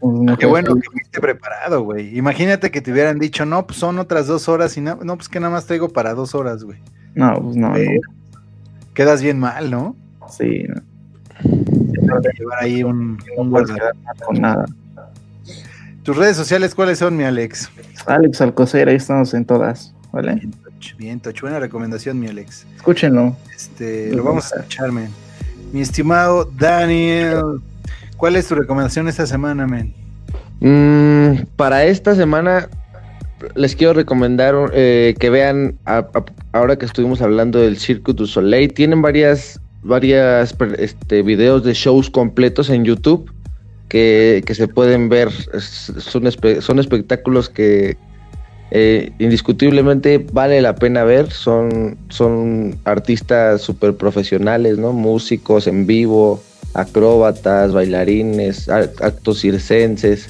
Pues, Qué bueno que fuiste preparado, güey. Imagínate que te hubieran dicho, no, pues son otras dos horas y no, no pues que nada más traigo para dos horas, güey. No, pues no, Eh, no, Quedas bien mal, ¿no? sí, no. Llevar ahí un, un No con nada. ¿Tus redes sociales cuáles son, mi Alex? Alex Alcocer, ahí estamos en todas, ¿vale? Bien, Toch. Buena recomendación, mi Alex. Escúchenlo. Este, lo vamos a escuchar, men. Mi estimado Daniel, ¿cuál es tu recomendación esta semana, men? Mm, para esta semana les quiero recomendar eh, que vean, ahora que estuvimos hablando del Cirque du Soleil, tienen varias, varias este, videos de shows completos en YouTube que, que se pueden ver. Son, son espectáculos que eh, indiscutiblemente vale la pena ver. Son, son artistas súper profesionales, ¿no? Músicos en vivo, acróbatas, bailarines, actos circenses.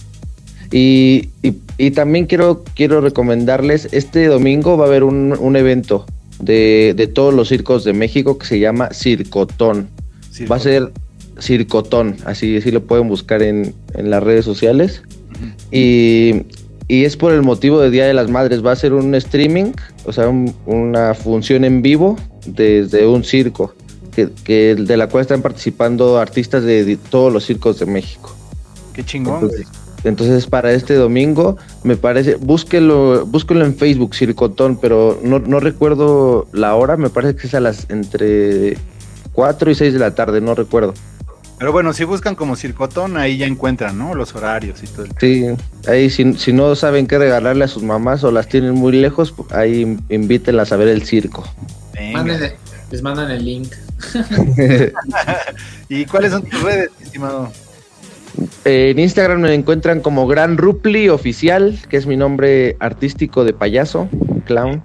Y, y- y también quiero, quiero recomendarles, este domingo va a haber un, un evento de, de todos los circos de México que se llama Circotón. Va a ser Circotón, así, así lo pueden buscar en, en las redes sociales. Y, y es por el motivo de Día de las Madres. Va a ser un streaming, o sea, un- una función en vivo desde un circo. que, que de la cual están participando artistas de, de todos los circos de México. Qué chingón, entonces, para este domingo, me parece, búsquelo, búsquelo en Facebook, Circotón, pero no, no recuerdo la hora, me parece que es a las entre 4 y 6 de la tarde, no recuerdo. Pero bueno, si buscan como Circotón, ahí ya encuentran, ¿no? Los horarios y todo el... Sí, ahí si, si no saben qué regalarle a sus mamás o las tienen muy lejos, pues, ahí invítenlas a ver el circo. Mándenle- les mandan el link. ¿Y cuáles son tus redes, estimado? en Instagram me encuentran como Gran Rupli Oficial, que es mi nombre artístico de payaso, clown.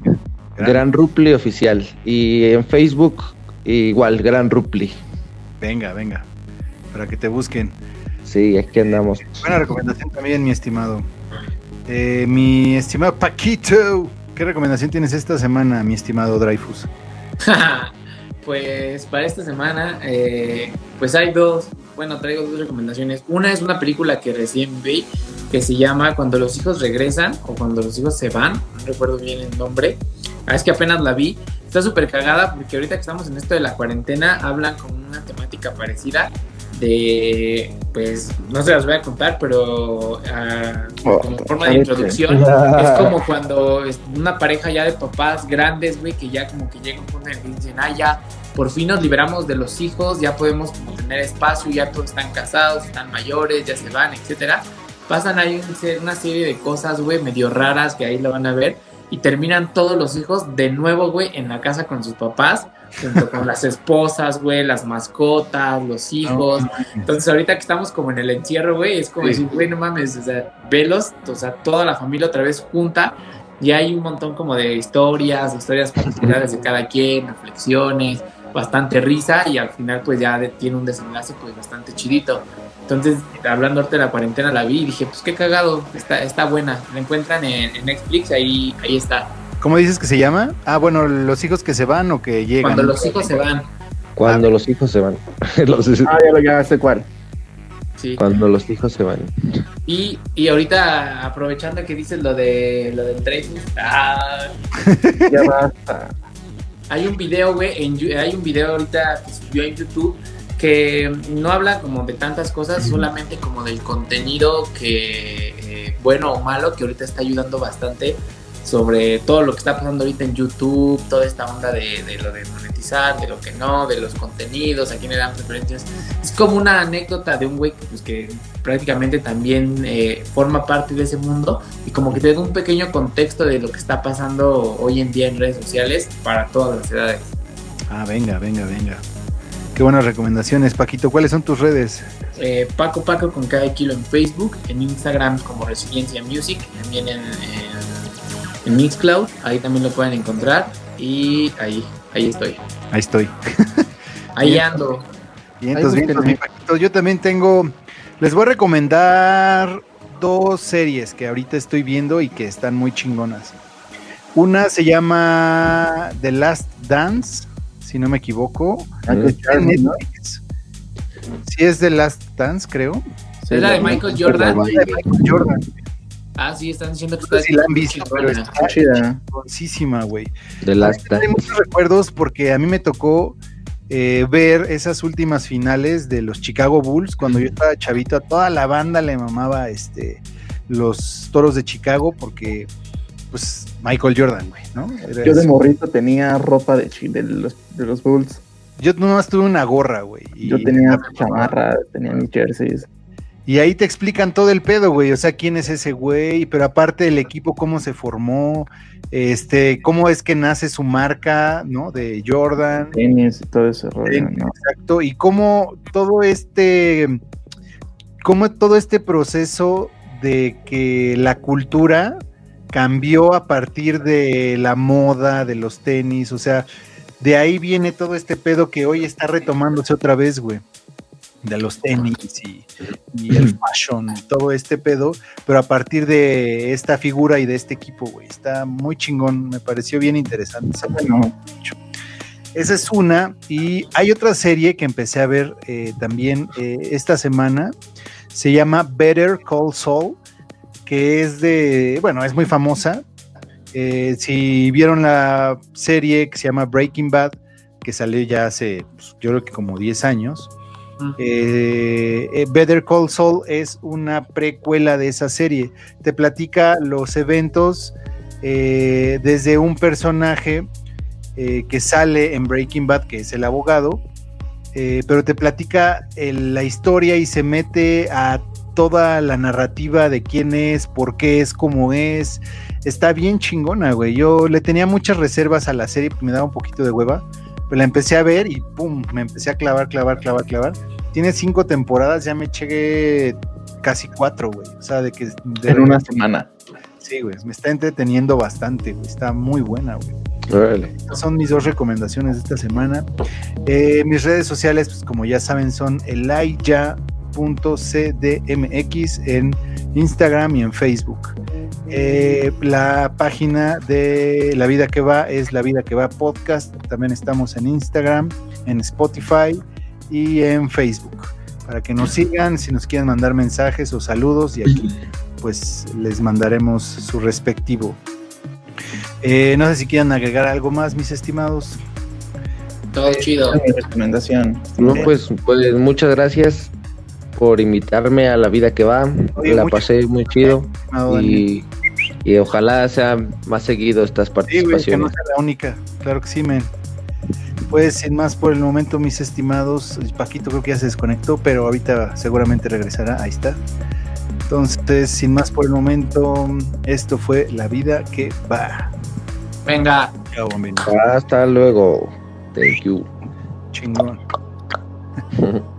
Gran- Gran Rupli Oficial. Y en Facebook, igual, Gran Rupli. Venga, venga. Para que te busquen. Sí, aquí andamos. Buena recomendación también, mi estimado. Eh, mi estimado Paquito. ¿Qué recomendación tienes esta semana, mi estimado Dreyfus? pues para esta semana, eh, pues hay dos, bueno, traigo dos recomendaciones. Una es una película que recién vi que se llama Cuando los hijos regresan o Cuando los hijos se van, no recuerdo bien el nombre. Ah, es que apenas la vi. Está súper cagada porque ahorita que estamos en esto de la cuarentena hablan con una temática parecida de, pues, no se las voy a contar, pero Oh, como forma de introducción, es como cuando una pareja ya de papás grandes, güey, que ya como que llega un punto en el dicen, ah, ya, por fin nos liberamos de los hijos, ya podemos como tener espacio, ya todos están casados, están mayores, ya se van, etcétera. Pasan ahí una serie de cosas, güey, medio raras que ahí lo van a ver. Y terminan todos los hijos de nuevo, güey, en la casa con sus papás, junto con las esposas, güey, las mascotas, los hijos. Entonces, ahorita que estamos como en el encierro, güey, es como Sí. decir, güey, no mames, o sea, velos, o sea, toda la familia otra vez junta. Y hay un montón como de historias, historias particulares de cada quien, reflexiones, bastante risa y al final pues ya de- tiene un desenlace pues bastante chidito. Entonces, hablando ahorita de la cuarentena, la vi y dije, pues qué cagado, está, está buena. La encuentran en, en Netflix, ahí, ahí está. ¿Cómo dices que se llama? Ah, bueno, los hijos que se van o que llegan. Cuando los hijos se van, Cuando los hijos se van. Los- Ah, ya lo ya sé cuál. sí. cuando los hijos se van. Y, y ahorita, aprovechando que dices lo de lo del Dreyfus, ah, Ya basta. Hay un video, güey, en hay un video ahorita que subió en YouTube que no habla como de tantas cosas, solamente como del contenido que, eh, bueno o malo, que ahorita está ayudando bastante sobre todo lo que está pasando ahorita en YouTube, toda esta onda de, de lo de monetizar, de lo que no, de los contenidos, a quién le dan preferencias. Es como una anécdota de un güey que, pues, que prácticamente también eh, forma parte de ese mundo y como que te da un pequeño contexto de lo que está pasando hoy en día en redes sociales para todas las edades. Ah, venga, venga, venga. Qué buenas recomendaciones, Paquito. ¿Cuáles son tus redes? Eh, Paco Paco con cada kilo en Facebook, en Instagram como Resiliencia Music, también en, en, en Mixcloud, ahí también lo pueden encontrar y ahí, ahí estoy. Ahí estoy. Ahí Bien. ando. Vientos, Ahí vientos, búsquenme. mi Paquito. Yo también tengo. Les voy a recomendar dos series que ahorita estoy viendo y que están muy chingonas. Una se llama The Last Dance, si no me equivoco. Ah. Netflix. Sí, es The Last Dance, creo. ¿Es la de Michael Jordan? La de Michael Jordan. Ah, sí, están diciendo que está si la han visto, pero está Chida. güey. De Last Hay muchos recuerdos porque a mí me tocó eh, ver esas últimas finales de los Chicago Bulls cuando yo estaba chavito. A toda la banda le mamaba este, los toros de Chicago porque, pues, Michael Jordan, güey, ¿no? Era Yo de eso. morrito tenía ropa de, los, de los Bulls. Yo nomás tuve una gorra, güey. Yo tenía chamarra, tenía mis jerseys. Y ahí te explican todo el pedo, güey. O sea, quién es ese güey, pero aparte del equipo, cómo se formó, este, cómo es que nace su marca, ¿no? De Jordan. tenis y todo ese rollo, ¿no? Exacto, y cómo todo este, cómo todo este proceso de que la cultura cambió a partir de la moda, de los tenis, o sea, de ahí viene todo este pedo que hoy está retomándose otra vez, güey, de los tenis y, y el fashion, y todo este pedo, pero a partir de esta figura y de este equipo, güey, está muy chingón, me pareció bien interesante. esa Bueno, esa es una. Y hay otra serie que empecé a ver eh, también eh, esta semana. Se llama Better Call Saul, que es de, bueno, es muy famosa. Eh, si vieron la serie que se llama Breaking Bad, que salió ya hace, pues, yo creo que como 10 años. Eh, eh, Better Call Saul es una precuela de esa serie. Te platica los eventos eh, desde un personaje que sale en Breaking Bad, que es el abogado, pero te platica la historia y se mete a toda la narrativa de quién es, por qué es, cómo es. Está bien chingona, güey. Yo le tenía muchas reservas a la serie, me daba un poquito de hueva, la empecé a ver y pum, me empecé a clavar, clavar, clavar, clavar. Tiene cinco temporadas, ya me eché casi cuatro, güey. O sea, de que... de- En una semana. Sí, güey, me está entreteniendo bastante, güey. Está muy buena, güey. Estas son mis dos recomendaciones de esta semana. Eh, mis redes sociales, pues como ya saben, son elaya.cdmx en Instagram y en Facebook. Eh, la página de La Vida que Va es La Vida que Va Podcast. También estamos en Instagram, en Spotify y en Facebook. Para que nos sigan, si nos quieren mandar mensajes o saludos, y aquí pues les mandaremos su respectivo. Eh, no sé si quieran agregar algo más, mis estimados. Todo chido. Mi recomendación. No, pues, pues muchas gracias por invitarme a la vida que va. Oye, la mucho- pasé muy chido Dani. y, y ojalá sea más seguido estas Sí, güey, que no participaciones. sea la única. Claro que sí, men. Pues sin más por el momento, mis estimados, Paquito creo que ya se desconectó, pero ahorita seguramente regresará. Ahí está. Entonces, sin más por el momento, esto fue La Vida que va. Venga. Chao. Hasta luego. Thank you. Chingón.